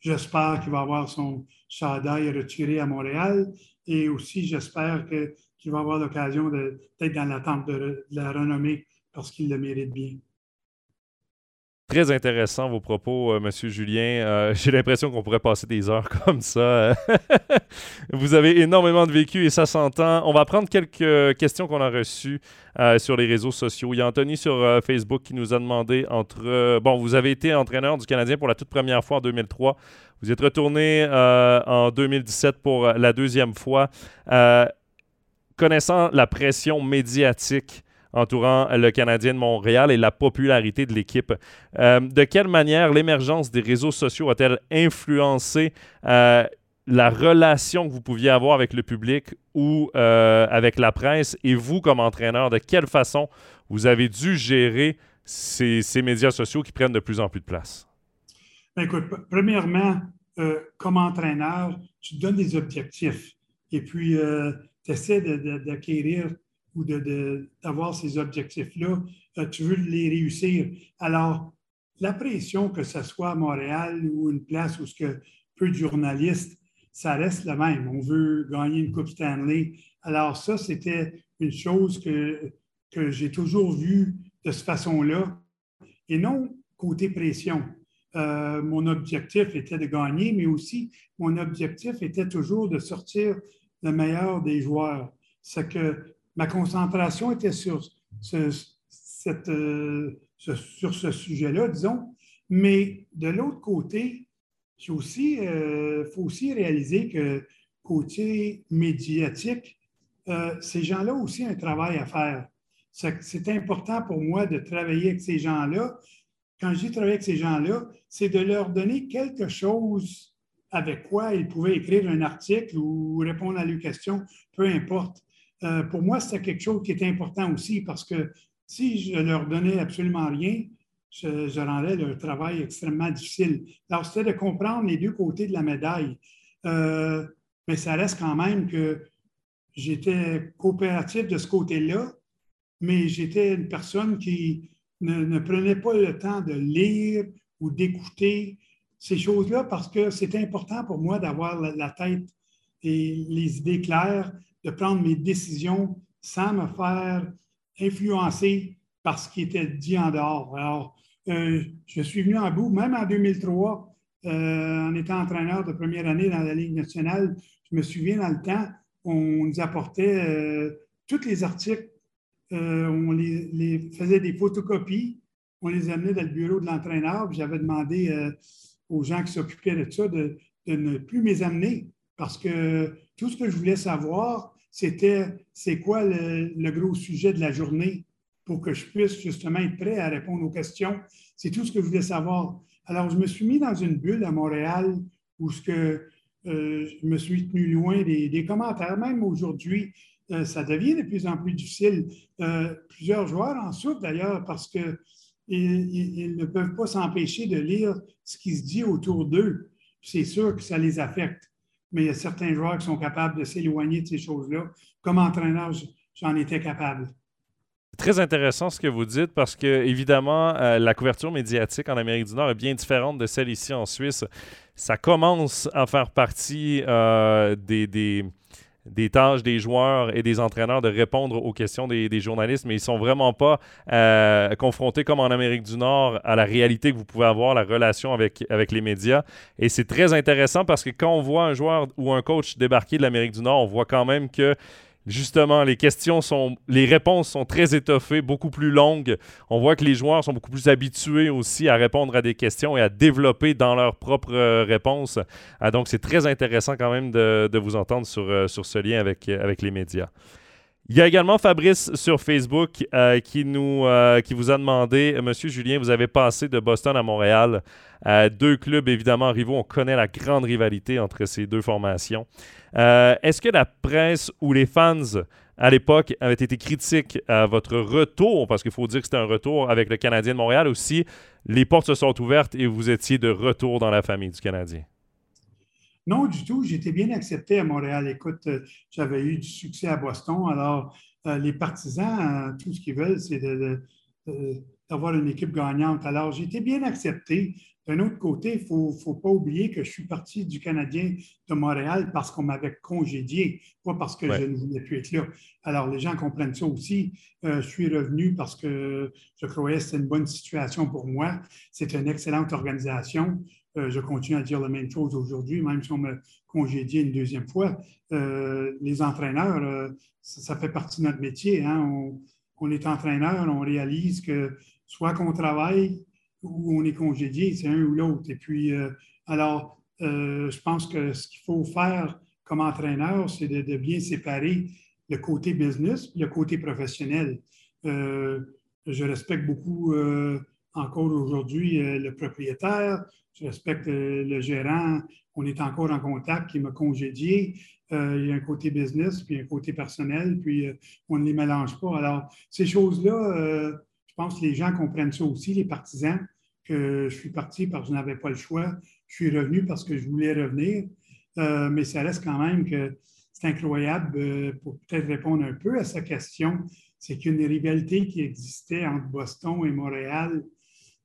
j'espère qu'il va avoir son chandail retiré à Montréal. Et aussi, j'espère que qui va avoir l'occasion d'être dans l'attente de, de la renommée parce qu'il le mérite bien. Très intéressant vos propos. Euh, Monsieur Julien. Euh, (laughs) j'ai l'impression qu'on pourrait passer des heures (laughs) comme ça. (laughs) Vous avez énormément de vécu et ça s'entend. On va prendre quelques questions qu'on a reçues euh, sur les réseaux sociaux. Il y a Anthony sur Facebook qui nous a demandé entre. bon, vous avez été entraîneur du Canadien pour la toute première fois en 2003. Vous êtes retourné en 2017 pour la deuxième fois connaissant la pression médiatique entourant le Canadien de Montréal et la popularité de l'équipe. Euh, de quelle manière l'émergence des réseaux sociaux a-t-elle influencé euh, la relation que vous pouviez avoir avec le public ou euh, avec la presse? Et vous comme entraîneur, de quelle façon vous avez dû gérer ces, médias sociaux qui prennent de plus en plus de place? Ben, écoute, premièrement, comme entraîneur, tu donnes des objectifs. Et puis, tu essaies d'acquérir ou d'avoir ces objectifs-là, euh, tu veux les réussir. Alors, la pression, que ce soit à Montréal ou une place où ce que peu de journalistes, ça reste la même. On veut gagner une Coupe Stanley. Alors, ça, c'était une chose que, que j'ai toujours vue de cette façon-là. Et non côté pression. Euh, mon objectif était de gagner, mais aussi mon objectif était toujours de sortir le meilleur des joueurs. C'est que ma concentration était sur ce, euh, sur ce sujet-là, disons. Mais de l'autre côté, il euh, faut aussi réaliser que côté médiatique, euh, ces gens-là ont aussi un travail à faire. C'est important pour moi de travailler avec ces gens-là. Quand je dis travailler avec ces gens-là, c'est de leur donner quelque chose avec quoi ils pouvaient écrire un article ou répondre à leurs questions, peu importe. Euh, pour moi, c'était quelque chose qui était important aussi parce que si je leur donnais absolument rien, je, rendais leur travail extrêmement difficile. Alors, c'était de comprendre les deux côtés de la médaille. Euh, mais ça reste quand même que j'étais coopératif de ce côté-là, mais j'étais une personne qui ne, prenait pas le temps de lire ou d'écouter ces choses-là parce que c'est important pour moi d'avoir la, tête et les idées claires, de prendre mes décisions sans me faire influencer par ce qui était dit en dehors. Alors, euh, je suis venu en bout, même en 2003, euh, en étant entraîneur de première année dans la Ligue nationale. Je me souviens dans le temps, on nous apportait euh, tous les articles, on les, faisait des photocopies, on les amenait dans le bureau de l'entraîneur. J'avais demandé aux gens qui s'occupaient de ça de, ne plus m'examiner parce que tout ce que je voulais savoir, c'était c'est quoi le, gros sujet de la journée pour que je puisse justement être prêt à répondre aux questions. C'est tout ce que je voulais savoir. Alors, je me suis mis dans une bulle à Montréal où ce que, euh, je me suis tenu loin des, commentaires. Même aujourd'hui, euh, ça devient de plus en plus difficile. Euh, plusieurs joueurs en souffrent d'ailleurs parce qu'ils ils ne peuvent pas s'empêcher de lire ce qui se dit autour d'eux. C'est sûr que ça les affecte mais il y a certains joueurs qui sont capables de s'éloigner de ces choses-là. Comme entraîneur, j'en étais capable. Très intéressant ce que vous dites parce que, évidemment, euh, la couverture médiatique en Amérique du Nord est bien différente de celle ici en Suisse. Ça commence à faire partie euh, des, des, des tâches des joueurs et des entraîneurs de répondre aux questions des, journalistes, mais ils ne sont vraiment pas euh, confrontés comme en Amérique du Nord à la réalité que vous pouvez avoir, la relation avec, avec les médias. Et c'est très intéressant parce que quand on voit un joueur ou un coach débarquer de l'Amérique du Nord, on voit quand même que justement, les réponses sont très étoffées, beaucoup plus longues. On voit que les joueurs sont beaucoup plus habitués aussi à répondre à des questions et à développer dans leurs propres euh, réponses. Ah, donc, c'est très intéressant quand même de, vous entendre sur, euh, sur ce lien avec, avec les médias. Il y a également Fabrice sur Facebook euh, qui, nous, qui vous a demandé, Monsieur Julien, vous avez passé de Boston à Montréal, deux clubs évidemment rivaux. On connaît la grande rivalité entre ces deux formations. Euh, est-ce que la presse ou les fans à l'époque avaient été critiques à votre retour, parce qu'il faut dire que c'était un retour avec le Canadien de Montréal aussi, les portes se sont ouvertes et vous étiez de retour dans la famille du Canadien? Non, du tout. J'étais bien accepté à Montréal. Écoute, euh, j'avais eu du succès à Boston. Alors, euh, les partisans, tout ce qu'ils veulent, c'est d'avoir une équipe gagnante. Alors, j'étais bien accepté. D'un autre côté, il ne faut, faut, pas oublier que je suis parti du Canadien de Montréal parce qu'on m'avait congédié, pas parce que je ne voulais plus être là. Alors, les gens comprennent ça aussi. Euh, je suis revenu parce que je croyais que c'était une bonne situation pour moi. C'est une excellente organisation. Euh, je continue à dire la même chose aujourd'hui, même si on me congédié une deuxième fois. Euh, les entraîneurs, ça, fait partie de notre métier. Hein. On, est entraîneur, on réalise que soit qu'on travaille, où on est congédié, c'est un ou l'autre. Et puis, euh, alors, euh, je pense que ce qu'il faut faire comme entraîneur, c'est de, bien séparer le côté business et le côté professionnel. Euh, je respecte beaucoup encore aujourd'hui le propriétaire, je respecte le gérant, on est encore en contact, qui m'a congédié. il y a un côté business, puis un côté personnel, puis on ne les mélange pas. Alors, ces choses-là, je pense que les gens comprennent ça aussi, les partisans que je suis parti parce que je n'avais pas le choix. Je suis revenu parce que je voulais revenir. Euh, mais ça reste quand même que c'est incroyable euh, pour peut-être répondre un peu à sa question. C'est qu'une rivalité qui existait entre Boston et Montréal,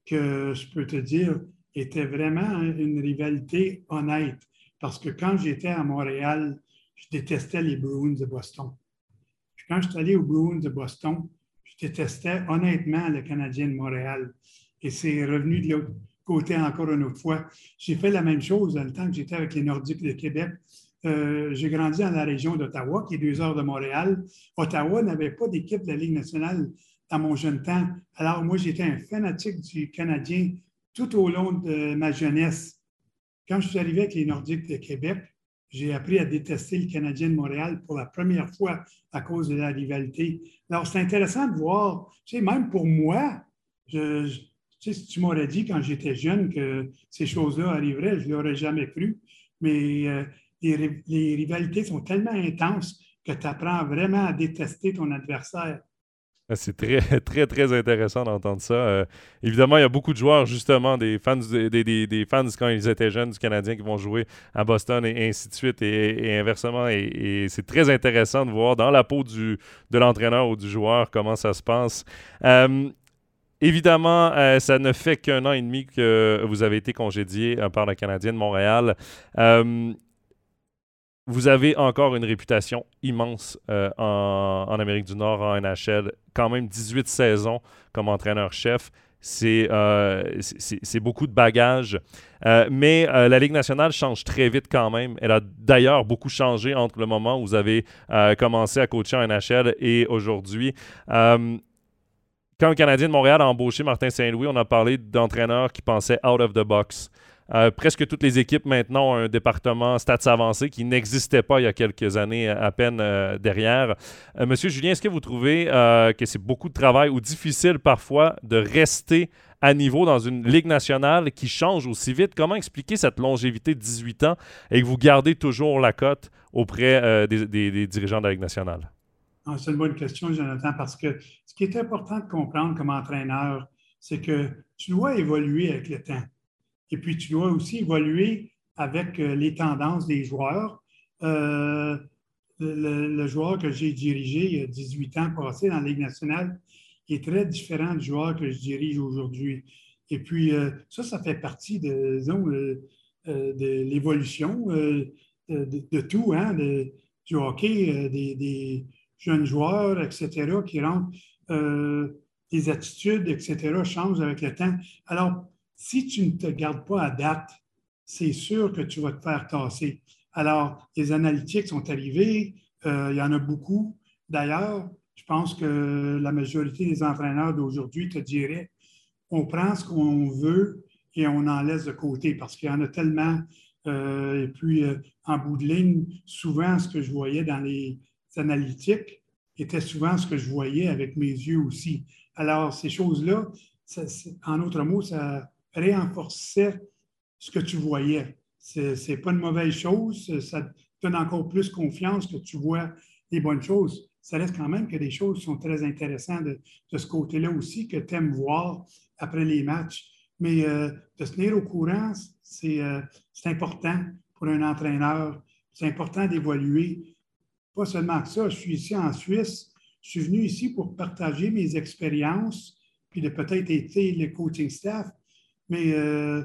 que je peux te dire, était vraiment une rivalité honnête. Parce que quand j'étais à Montréal, je détestais les Bruins de Boston. quand je suis allé aux Bruins de Boston, je détestais honnêtement le Canadien de Montréal et c'est revenu de l'autre côté encore une autre fois. J'ai fait la même chose dans le temps que j'étais avec les Nordiques de Québec. Euh, j'ai grandi dans la région d'Ottawa, qui est deux heures de Montréal. Ottawa n'avait pas d'équipe de la Ligue nationale dans mon jeune temps. Alors, moi, j'étais un fanatique du Canadien tout au long de ma jeunesse. Quand je suis arrivé avec les Nordiques de Québec, j'ai appris à détester le Canadien de Montréal pour la première fois à cause de la rivalité. Alors, c'est intéressant de voir, tu sais, même pour moi, tu sais, si tu m'aurais dit quand j'étais jeune que ces choses-là arriveraient, je ne l'aurais jamais cru. Mais euh, les, rivalités sont tellement intenses que tu apprends vraiment à détester ton adversaire. Ah, c'est très, (laughs) très, très intéressant d'entendre ça. Euh, évidemment, il y a beaucoup de joueurs, justement, des fans, des, fans quand ils étaient jeunes du Canadien qui vont jouer à Boston et, ainsi de suite, et, inversement. Et, c'est très intéressant de voir dans la peau du, de l'entraîneur ou du joueur comment ça se passe. Euh, Évidemment, euh, ça ne fait qu'un an et demi que vous avez été congédié par le Canadien de Montréal. Vous avez encore une réputation immense en, Amérique du Nord, en NHL. Quand même 18 saisons comme entraîneur-chef. C'est beaucoup de bagages. mais la Ligue nationale change très vite quand même. Elle a d'ailleurs beaucoup changé entre le moment où vous avez commencé à coacher en NHL et aujourd'hui quand le Canadien de Montréal a embauché Martin Saint-Louis, on a parlé d'entraîneurs qui pensaient out of the box. Euh, presque toutes les équipes maintenant ont un département stats avancé qui n'existait pas il y a quelques années à peine euh, derrière. Monsieur Julien, est-ce que vous trouvez que c'est beaucoup de travail ou difficile parfois de rester à niveau dans une ligue nationale qui change aussi vite? Comment expliquer cette longévité de 18 ans et que vous gardez toujours la cote auprès des dirigeants de la ligue nationale? Ah, c'est une bonne question, Jonathan, parce que ce qui est important de comprendre comme entraîneur, c'est que tu dois évoluer avec le temps. Et puis, tu dois aussi évoluer avec euh, les tendances des joueurs. Euh, le, joueur que j'ai dirigé il y a 18 ans passé dans la Ligue nationale est très différent du joueur que je dirige aujourd'hui. Et puis, euh, ça, ça fait partie de, l'évolution de, tout, hein, du hockey, des jeunes joueurs, etc., qui rentrent, des attitudes, etc., changent avec le temps. Alors, si tu ne te gardes pas à date, c'est sûr que tu vas te faire tasser. Alors, les analytiques sont arrivés, euh, il y en a beaucoup. D'ailleurs, je pense que la majorité des entraîneurs d'aujourd'hui te diraient on prend ce qu'on veut et on en laisse de côté parce qu'il y en a tellement. Euh, et puis, en bout de ligne, souvent, ce que je voyais dans les analytiques était souvent ce que je voyais avec mes yeux aussi. Alors, ces choses-là, en autre mots, ça renforçait ce que tu voyais. Ce n'est pas une mauvaise chose, ça te donne encore plus confiance que tu vois les bonnes choses. Ça reste quand même que des choses sont très intéressantes de, ce côté-là aussi que tu aimes voir après les matchs. Mais euh, de se tenir au courant, euh, c'est important pour un entraîneur. C'est important d'évoluer pas seulement que ça, je suis ici en Suisse. Je suis venu ici pour partager mes expériences, puis de peut-être aider le coaching staff. Mais euh,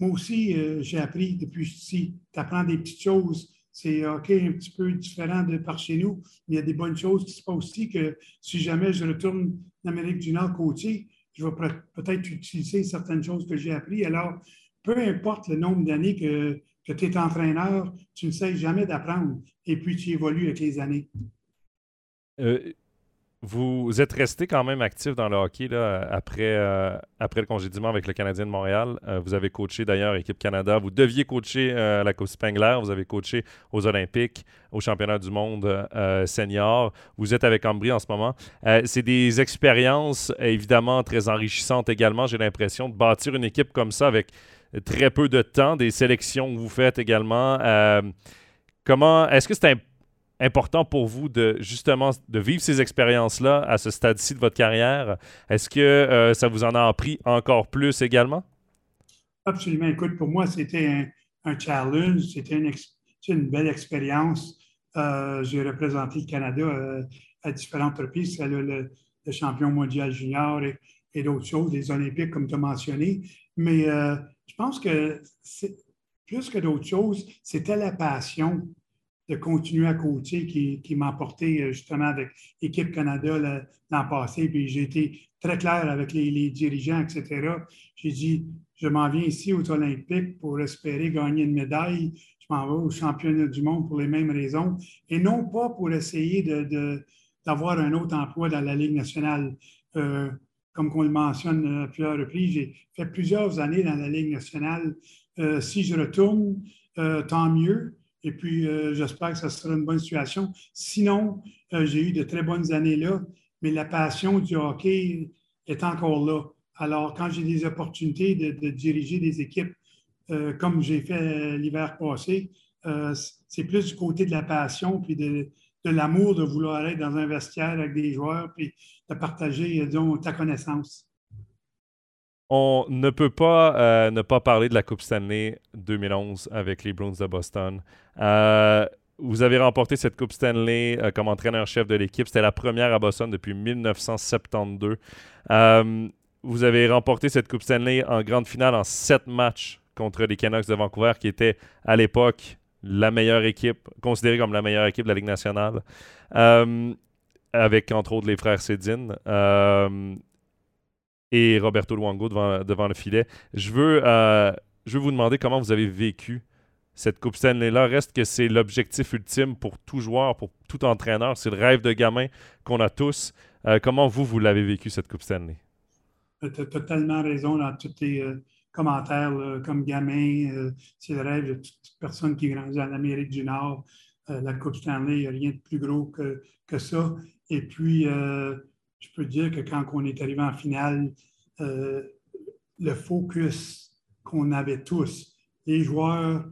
moi aussi, euh, j'ai appris depuis ici. Tu apprends des petites choses. C'est OK, un petit peu différent de par chez nous, mais il y a des bonnes choses qui se passent aussi que si jamais je retourne en Amérique du Nord côté, je vais peut-être utiliser certaines choses que j'ai apprises. Alors, peu importe le nombre d'années que que tu es entraîneur, tu ne sais jamais d'apprendre et puis tu évolues avec les années. Euh, vous êtes resté quand même actif dans le hockey là, après, euh, après le congédiement avec le Canadien de Montréal. Euh, vous avez coaché d'ailleurs l'équipe Canada. Vous deviez coacher la Coupe Spengler. Vous avez coaché aux Olympiques, au championnat du monde senior. Vous êtes avec Ambry en ce moment. C'est des expériences évidemment très enrichissantes également. J'ai l'impression de bâtir une équipe comme ça avec très peu de temps, des sélections que vous faites également. Euh, comment est-ce que c'est important pour vous de justement de vivre ces expériences-là à ce stade-ci de votre carrière? Est-ce que euh, ça vous en a appris encore plus également? Absolument. Écoute, pour moi, c'était un, challenge, c'était une, belle expérience. Euh, j'ai représenté le Canada à différentes reprises, le, le, le, champion mondial junior et, et d'autres choses, les Olympiques, comme tu as mentionné. Mais je pense que plus que d'autres choses, c'était la passion de continuer à coacher qui, m'a porté euh, justement avec l'équipe Canada l'an passé. Puis j'ai été très clair avec les, dirigeants, etc. J'ai dit, je m'en viens ici aux Olympiques pour espérer gagner une médaille. Je m'en vais au championnat du monde pour les mêmes raisons et non pas pour essayer d'avoir un autre emploi dans la Ligue nationale. Euh, comme on le mentionne à plusieurs reprises, j'ai fait plusieurs années dans la Ligue nationale. Euh, si je retourne, euh, tant mieux. Et puis, euh, j'espère que ça sera une bonne situation. Sinon, j'ai eu de très bonnes années là, mais la passion du hockey est encore là. Alors, quand j'ai des opportunités de, diriger des équipes, comme j'ai fait l'hiver passé, c'est plus du côté de la passion puis de, l'amour de vouloir être dans un vestiaire avec des joueurs puis de partager, ta connaissance. On ne peut pas euh, ne pas parler de la Coupe Stanley 2011 avec les Bruins de Boston. Euh, vous avez remporté cette Coupe Stanley euh, comme entraîneur-chef de l'équipe. C'était la première à Boston depuis 1972. vous avez remporté cette Coupe Stanley en grande finale en sept matchs contre les Canucks de Vancouver, qui étaient à l'époque la meilleure équipe, considérée comme la meilleure équipe de la Ligue nationale, avec entre autres les frères euh, et Roberto Luango devant, le filet. Je veux, euh, je veux vous demander comment vous avez vécu cette Coupe Stanley-là. Reste que c'est l'objectif ultime pour tout joueur, pour tout entraîneur. C'est le rêve de gamin qu'on a tous. comment vous, vous l'avez vécu, cette Coupe Stanley? Tu as totalement raison dans toutes tes commentaires comme gamin, c'est le rêve de toute personne qui grandit en Amérique du Nord. la Coupe Stanley, il n'y a rien de plus gros que, que ça. Et puis, je peux dire que quand on est arrivé en finale, le focus qu'on avait tous, les joueurs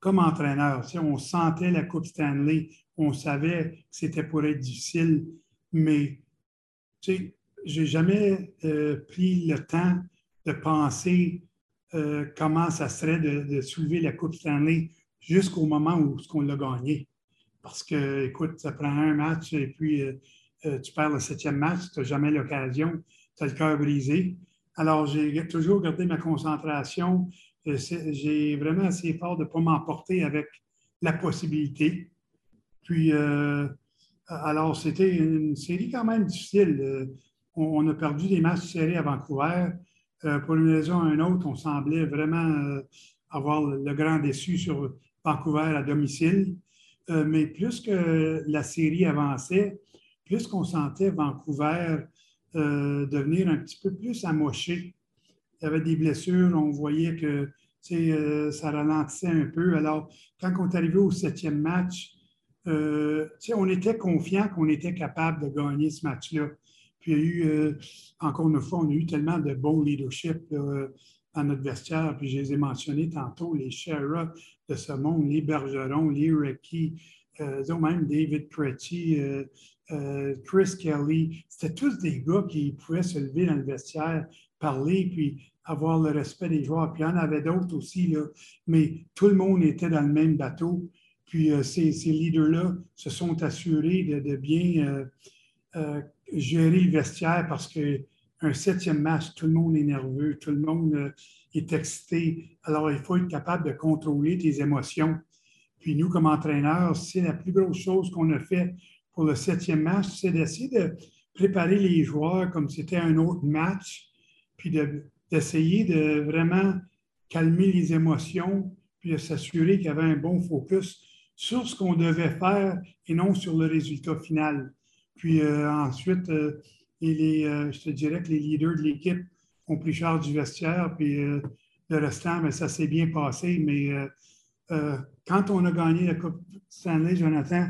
comme entraîneurs, on sentait la Coupe Stanley, on savait que c'était pour être difficile, mais je n'ai jamais euh, pris le temps de penser euh, comment ça serait de, soulever la Coupe Stanley jusqu'au moment où on l'a gagné. Parce que, écoute, ça prend un match et puis euh, tu perds le septième match, tu n'as jamais l'occasion, tu as le cœur brisé. Alors, j'ai toujours gardé ma concentration. J'ai vraiment essayé fort de ne pas m'emporter avec la possibilité. Puis, euh, alors, c'était une série quand même difficile. Euh, on, a perdu des matchs serrés à Vancouver. Euh, pour une raison ou une autre, on semblait vraiment avoir le, grand déçu sur Vancouver à domicile. mais plus que la série avançait, plus qu'on sentait Vancouver euh, devenir un petit peu plus amoché. Il y avait des blessures, on voyait que euh, ça ralentissait un peu. Alors, quand on est arrivé au septième match, euh, on était confiant qu'on était capable de gagner ce match-là. Puis il y a eu, encore une fois, on a eu tellement de bon leadership dans notre vestiaire, puis je les ai mentionnés tantôt, les Shara de ce monde, les Bergeron, les Recky, même David Pretty, euh, Chris Kelly, c'était tous des gars qui pouvaient se lever dans le vestiaire, parler, puis avoir le respect des joueurs. Puis il y en avait d'autres aussi, là, mais tout le monde était dans le même bateau. Puis euh, ces, leaders-là se sont assurés de, bien euh, gérer le vestiaire parce qu'un septième match, tout le monde est nerveux, tout le monde est excité. Alors, il faut être capable de contrôler tes émotions. Puis nous, comme entraîneurs, c'est la plus grosse chose qu'on a fait pour le septième match, c'est d'essayer de préparer les joueurs comme c'était un autre match, puis d'essayer de, vraiment calmer les émotions, puis de s'assurer qu'il y avait un bon focus sur ce qu'on devait faire et non sur le résultat final. Puis euh, ensuite, euh, les, euh, je te dirais que les leaders de l'équipe ont pris charge du vestiaire, puis le restant, ben, ça s'est bien passé. Mais quand on a gagné la Coupe Stanley, Jonathan,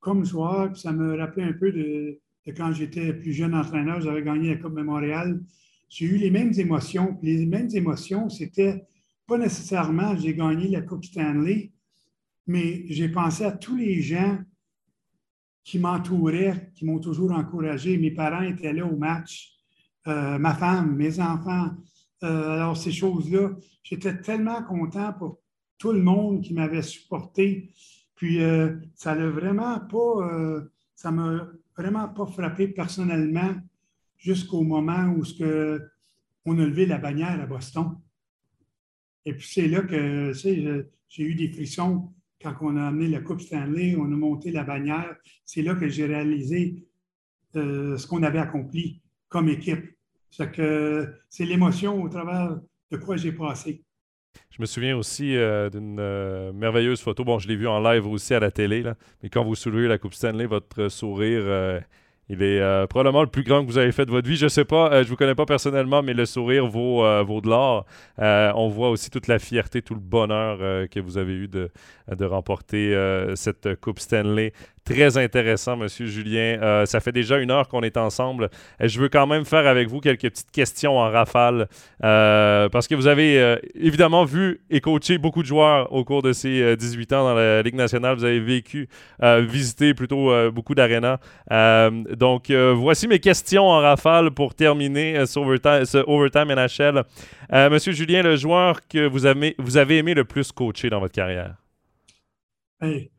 comme joueur, ça me rappelait un peu de, quand j'étais plus jeune entraîneur, j'avais gagné la Coupe Montréal. J'ai eu les mêmes émotions. Les mêmes émotions, c'était pas nécessairement j'ai gagné la Coupe Stanley, mais j'ai pensé à tous les gens qui m'entouraient, qui m'ont toujours encouragé. Mes parents étaient là au match, euh, ma femme, mes enfants. Euh, alors, ces choses-là, j'étais tellement content pour tout le monde qui m'avait supporté. Puis euh, ça n'a vraiment pas, euh, ça m'a vraiment pas frappé personnellement jusqu'au moment où ce que on a levé la bannière à Boston. Et puis c'est là que j'ai eu des frissons quand on a amené la Coupe Stanley, on a monté la bannière. C'est là que j'ai réalisé euh, ce qu'on avait accompli comme équipe. C'est l'émotion au travers de quoi j'ai passé. Je me souviens aussi euh, d'une euh, merveilleuse photo. Bon, je l'ai vu en live aussi à la télé, mais quand vous soulevez la Coupe Stanley, votre sourire, euh, il est probablement le plus grand que vous avez fait de votre vie. Je ne sais pas, je ne vous connais pas personnellement, mais le sourire vaut, vaut de l'or. on voit aussi toute la fierté, tout le bonheur que vous avez eu de, de remporter cette Coupe Stanley Très intéressant, Monsieur Julien. Euh, ça fait déjà une heure qu'on est ensemble. Euh, je veux quand même faire avec vous quelques petites questions en rafale euh, parce que vous avez évidemment vu et coaché beaucoup de joueurs au cours de ces 18 ans dans la Ligue nationale. Vous avez vécu, visité plutôt beaucoup d'arénas. donc, voici mes questions en rafale pour terminer ce overtime, NHL. Monsieur Julien, le joueur que vous avez, vous avez aimé le plus coacher dans votre carrière? Hey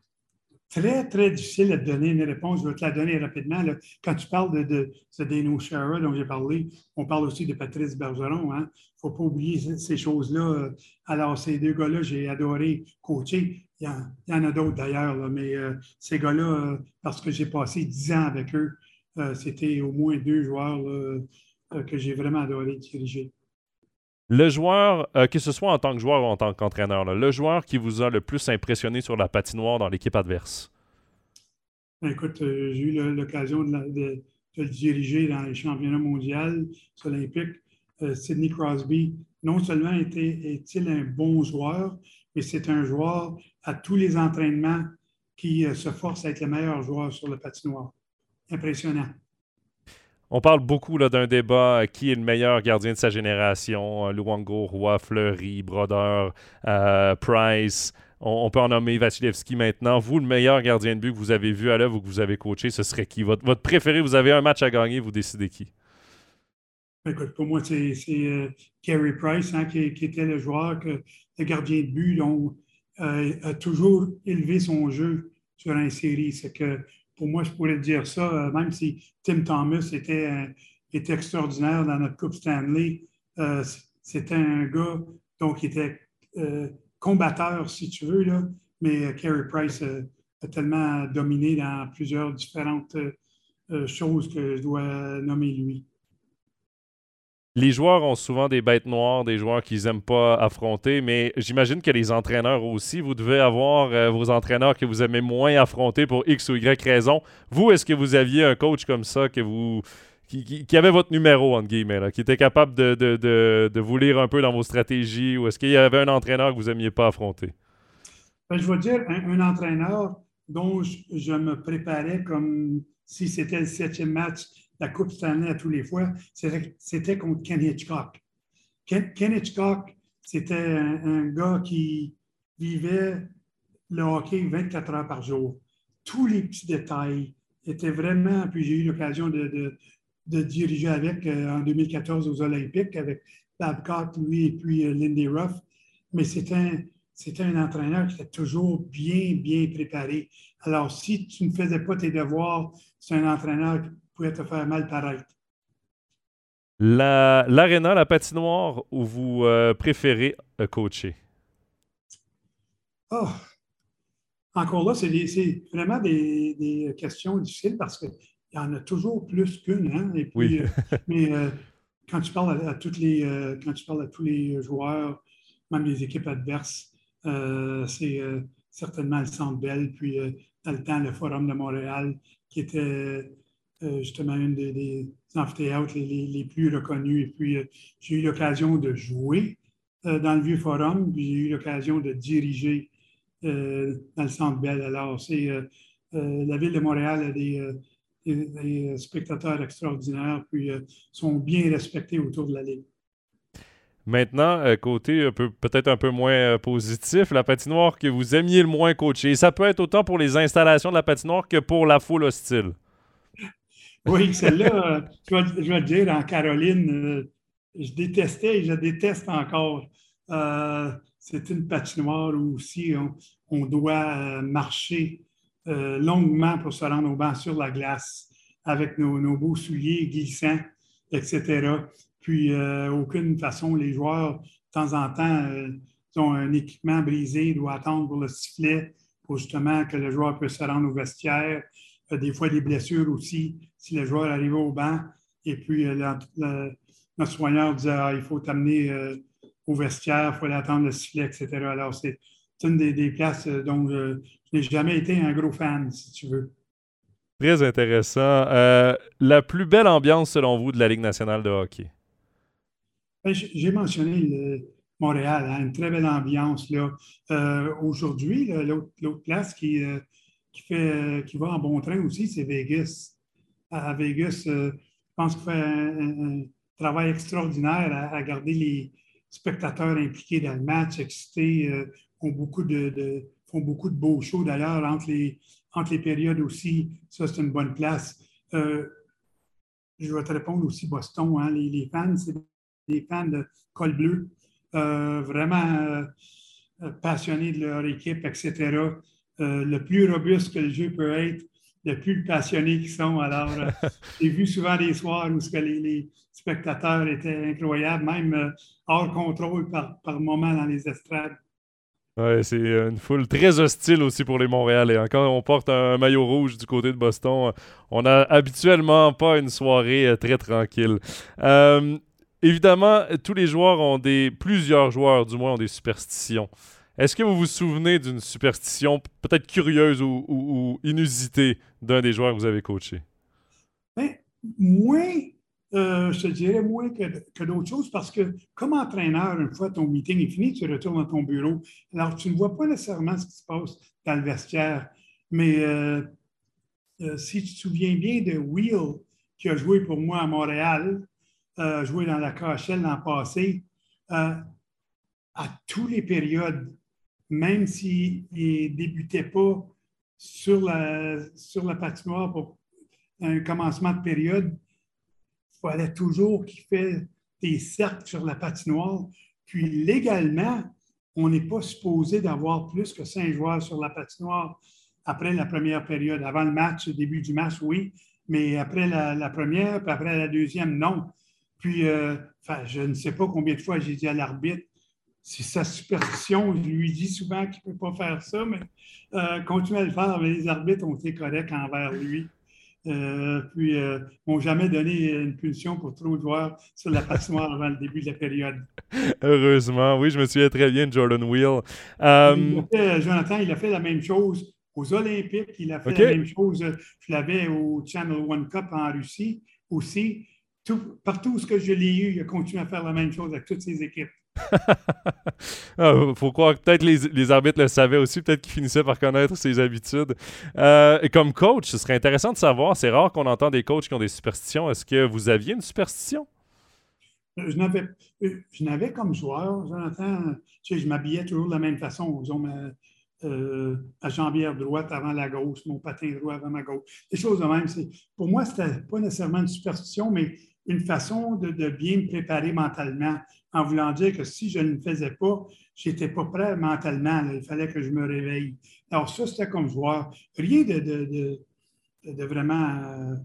très, très difficile de donner une réponse. Je vais te la donner rapidement. Quand tu parles de, de, de Dano Shara dont j'ai parlé, on parle aussi de Patrice Bergeron. Il hein. ne faut pas oublier ces choses-là. Alors, ces deux gars-là, j'ai adoré coacher. Il y en, a d'autres d'ailleurs, mais euh, ces gars-là, euh, parce que j'ai passé dix ans avec eux, euh, c'était au moins deux joueurs que j'ai vraiment adoré diriger. Le joueur, que ce soit en tant que joueur ou en tant qu'entraîneur, le joueur qui vous a le plus impressionné sur la patinoire dans l'équipe adverse? Écoute, j'ai eu l'occasion de, le diriger dans les championnats mondiaux olympiques. Sidney Crosby, non seulement est-il un bon joueur, mais c'est un joueur à tous les entraînements qui se force à être le meilleur joueur sur le patinoire. Impressionnant. On parle beaucoup d'un débat qui est le meilleur gardien de sa génération. Luango, Roy, Fleury, Brodeur, Price. On, peut en nommer Vasilevski maintenant. Vous, le meilleur gardien de but que vous avez vu à l'œuvre ou que vous avez coaché, ce serait qui? Votre, préféré, vous avez un match à gagner, vous décidez qui? Écoute, pour moi, c'est euh, Carey Price hein, qui, était le joueur, le gardien de but, dont, euh, a toujours élevé son jeu sur un série. C'est que pour moi, je pourrais dire ça, euh, même si Tim Thomas était, était extraordinaire dans notre Coupe Stanley, c'était un gars donc, qui était combatteur, si tu veux, là, mais Carey Price a tellement dominé dans plusieurs différentes choses que je dois nommer lui les joueurs ont souvent des bêtes noires, des joueurs qu'ils n'aiment pas affronter, mais j'imagine que les entraîneurs aussi, vous devez avoir euh, vos entraîneurs que vous aimez moins affronter pour X ou Y raison. Vous, est-ce que vous aviez un coach comme ça que vous, qui, avait votre numéro, entre guillemets, qui était capable de, vous lire un peu dans vos stratégies, ou est-ce qu'il y avait un entraîneur que vous n'aimiez pas affronter? Ben, je veux dire, un, entraîneur dont je, me préparais comme si c'était le septième match la Coupe Stanley à tous les fois, c'était contre Ken Hitchcock. Ken, Hitchcock, c'était un, gars qui vivait le hockey 24 heures par jour. Tous les petits détails étaient vraiment. Puis j'ai eu l'occasion de, diriger avec euh, en 2014 aux Olympiques avec Babcock, lui, et puis euh, Lindy Ruff. Mais c'était un, c'était un entraîneur qui était toujours bien, bien préparé. Alors, si tu ne faisais pas tes devoirs, c'est un entraîneur pouvait te faire mal paraître. L'aréna, la, patinoire où vous euh, préférez euh, coacher? Oh. Encore là, c'est vraiment des, questions difficiles parce qu'il y en a toujours plus qu'une. Hein? oui. Euh, (laughs) mais quand, tu parles à, toutes les, quand tu parles à tous les joueurs, même les équipes adverses, c'est certainement le Centre Bell, puis dans le temps, le Forum de Montréal, qui était justement une des, amphithéâtres les, plus reconnus. Et puis, euh, j'ai eu l'occasion de jouer euh, dans le Vieux Forum, puis j'ai eu l'occasion de diriger dans le Centre Bell. Alors, c'est la Ville de Montréal a des, spectateurs extraordinaires, puis sont bien respectés autour de la Ligue. Maintenant, côté peut-être un peu moins positif, la patinoire que vous aimiez le moins coacher. Ça peut être autant pour les installations de la patinoire que pour la foule hostile. Oui, celle-là, euh, je, vais, te dire, en Caroline, euh, je détestais et je déteste encore. Euh, c'est une patinoire où aussi on, doit marcher longuement pour se rendre au banc sur la glace avec nos, beaux souliers glissants, etc. Puis, aucune façon, les joueurs, de temps en temps, ont un équipement brisé, doivent attendre pour le sifflet pour justement que le joueur puisse se rendre au vestiaire. Des fois, des blessures aussi si le joueur arrivait au banc et puis euh, notre soigneur disait ah, il faut t'amener euh, au vestiaire, il faut attendre le sifflet, etc. Alors, c'est une des, places euh, dont je, n'ai jamais été un gros fan, si tu veux. Très intéressant. la plus belle ambiance, selon vous, de la Ligue nationale de hockey? Ben, j'ai mentionné Montréal, hein, une très belle ambiance. là. Aujourd'hui, l'autre place qui, qui, fait, qui va en bon train aussi, c'est Vegas à, Vegas, euh, je pense qu'il fait un, travail extraordinaire à, garder les spectateurs impliqués dans le match, excités, euh, font, beaucoup de, beaux shows d'ailleurs entre les, les périodes aussi. Ça, c'est une bonne place. Euh, je vais te répondre aussi Boston. Hein, les, fans, c'est des fans de col bleu, vraiment passionnés de leur équipe, etc. le plus robuste que le jeu peut être, le plus passionnés qu'ils sont. Alors, euh, (laughs) j'ai vu souvent des soirs où que les, spectateurs étaient incroyables, même euh, hors contrôle par, par moments dans les estrades. Oui, c'est une foule très hostile aussi pour les Montréalais. Quand on porte un maillot rouge du côté de Boston, on n'a habituellement pas une soirée euh, très tranquille. évidemment, tous les joueurs ont des. Plusieurs joueurs, du moins, ont des superstitions. Est-ce que vous vous souvenez d'une superstition peut-être curieuse ou, inusitée d'un des joueurs que vous avez coaché? Ben, moins je te dirais moins que, d'autres choses parce que comme entraîneur, une fois ton meeting est fini, tu retournes dans ton bureau. Alors, tu ne vois pas nécessairement ce qui se passe dans le vestiaire. Mais si tu te souviens bien de Will, qui a joué pour moi à Montréal, euh, joué dans la KHL l'an passé, à toutes les périodes, même s'il ne débutait pas sur la, sur la patinoire pour un commencement de période, il fallait toujours qu'il fait des cercles sur la patinoire. Puis légalement, on n'est pas supposé d'avoir plus que cinq joueurs sur la patinoire après la première période. Avant le match, au début du match, oui, mais après la, première, puis après la deuxième, non. Puis, euh, je ne sais pas combien de fois j'ai dit à l'arbitre, c'est sa superstition. Je lui dis souvent qu'il ne peut pas faire ça, mais euh, continue à le faire. Mais les arbitres ont été corrects envers lui. Euh, puis, euh, n'ont jamais donné une punition pour trop de joueurs sur la patinoire avant le début de la période. Heureusement, oui, je me souviens très bien de Jordan Wheel. Jonathan, il a fait la même chose aux Olympiques. Il a fait la même chose. Je l'avais au Channel One Cup en Russie aussi. partout où je l'ai eu, il a continué à faire la même chose avec toutes ses équipes. (laughs) ah, faut croire que peut-être les, arbitres le savaient aussi, peut-être qu'ils finissaient par connaître ses habitudes. Euh, et comme coach, ce serait intéressant de savoir, c'est rare qu'on entend des coachs qui ont des superstitions. Est-ce que vous aviez une superstition? Je n'avais, je n'avais comme joueur, Jonathan, je m'habillais toujours de la même façon. Disons, ma, euh, jambière droite avant la gauche, mon patin droit avant ma gauche. Des choses de même. Pour moi, ce n'était pas nécessairement une superstition, mais une façon de, bien me préparer mentalement, en voulant dire que si je ne le faisais pas, je n'étais pas prêt mentalement. il fallait que je me réveille. Alors, ça, c'était comme joueur. Rien de, vraiment euh,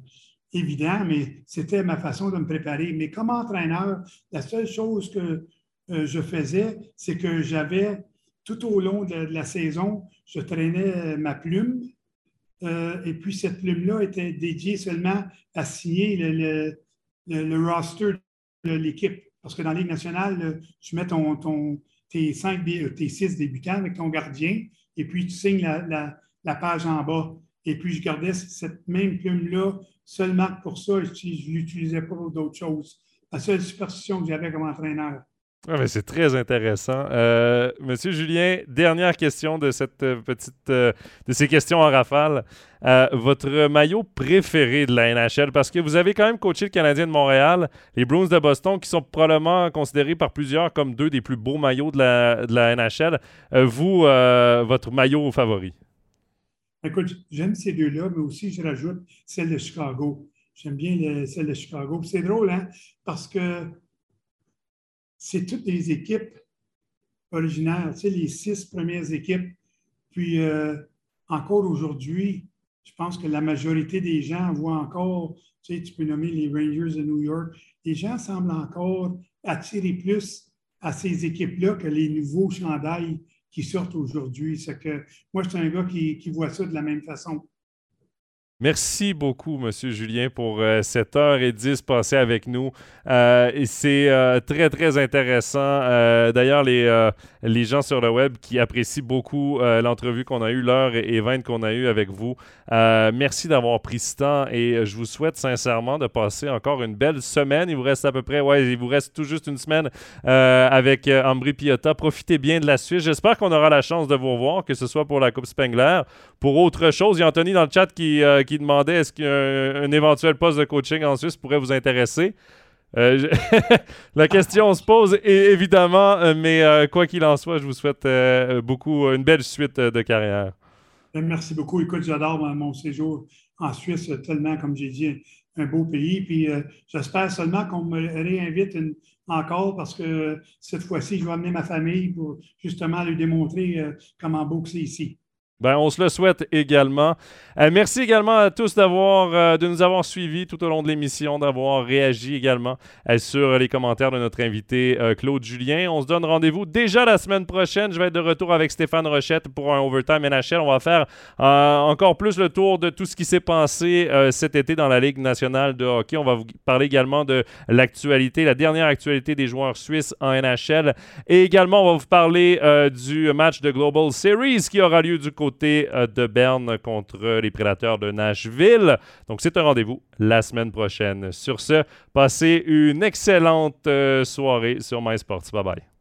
évident, mais c'était ma façon de me préparer. Mais comme entraîneur, la seule chose que euh, je faisais, c'est que j'avais tout au long de, la saison, je traînais ma plume. Euh, et puis, cette plume-là était dédiée seulement à signer le, roster de l'équipe. Parce que dans la Ligue nationale, tu mets ton, tes, cinq, euh, tes six débutants avec ton gardien, et puis tu signes la, la, page en bas. Et puis, je gardais cette même plume-là seulement pour ça. Je ne l'utilisais pas pour d'autres choses. La seule superstition que j'avais comme entraîneur. Ah, c'est très intéressant. Euh, Monsieur Julien, dernière question de cette euh, petite euh, de ces questions en rafale. votre maillot préféré de la NHL, parce que vous avez quand même coaché le Canadien de Montréal, les Bruins de Boston, qui sont probablement considérés par plusieurs comme deux des plus beaux maillots de la, de la NHL. vous, votre maillot favori? Écoute, j'aime ces deux-là, mais aussi je rajoute celle de Chicago. J'aime bien celle de Chicago. C'est drôle, hein? Parce que c'est toutes les équipes originaires, tu les six premières équipes. Puis euh, encore aujourd'hui, je pense que la majorité des gens voient encore, tu sais, tu peux nommer les Rangers de New York, les gens semblent encore attirer plus à ces équipes-là que les nouveaux chandails qui sortent aujourd'hui. Moi, je suis un gars qui voit ça de la même façon. Merci beaucoup, Monsieur Julien, pour euh, cette heure et dix passée avec nous. Euh, c'est euh, très, très intéressant. D'ailleurs, les, les gens sur le web qui apprécient beaucoup l'entrevue qu'on a eue, l'heure et vingt qu'on a eue avec vous. merci d'avoir pris ce temps et je vous souhaite sincèrement de passer encore une belle semaine. Il vous reste à peu près, ouais, il vous reste tout juste une semaine avec Ambry Piotta. Profitez bien de la Suisse. J'espère qu'on aura la chance de vous revoir, que ce soit pour la Coupe Spengler, pour autre chose. Il y a Anthony dans le chat qui qui demandait est-ce qu'un éventuel poste de coaching en Suisse pourrait vous intéresser? Euh, (laughs) la question se pose évidemment, euh, mais euh, quoi qu'il en soit, je vous souhaite beaucoup une belle suite de carrière. Merci beaucoup. Écoute, j'adore mon séjour en Suisse, tellement, comme j'ai dit, un beau pays. Puis j'espère seulement qu'on me réinvite encore parce que cette fois-ci, je vais amener ma famille pour justement lui démontrer comment beau c'est ici. Ben, on se le souhaite également. Euh, merci également à tous d'avoir, euh, de nous avoir suivis tout au long de l'émission, d'avoir réagi également euh, sur les commentaires de notre invité Claude Julien. On se donne rendez-vous déjà la semaine prochaine. Je vais être de retour avec Stéphane Rochette pour un Overtime NHL. On va faire encore plus le tour de tout ce qui s'est passé cet été dans la Ligue nationale de hockey. On va vous parler également de l'actualité, la dernière actualité des joueurs suisses en NHL. Et également, on va vous parler du match de Global Series qui aura lieu du côté côté de Berne contre les Prédateurs de Nashville. Donc, c'est un rendez-vous la semaine prochaine. Sur ce, passez une excellente soirée sur MySports. Bye bye.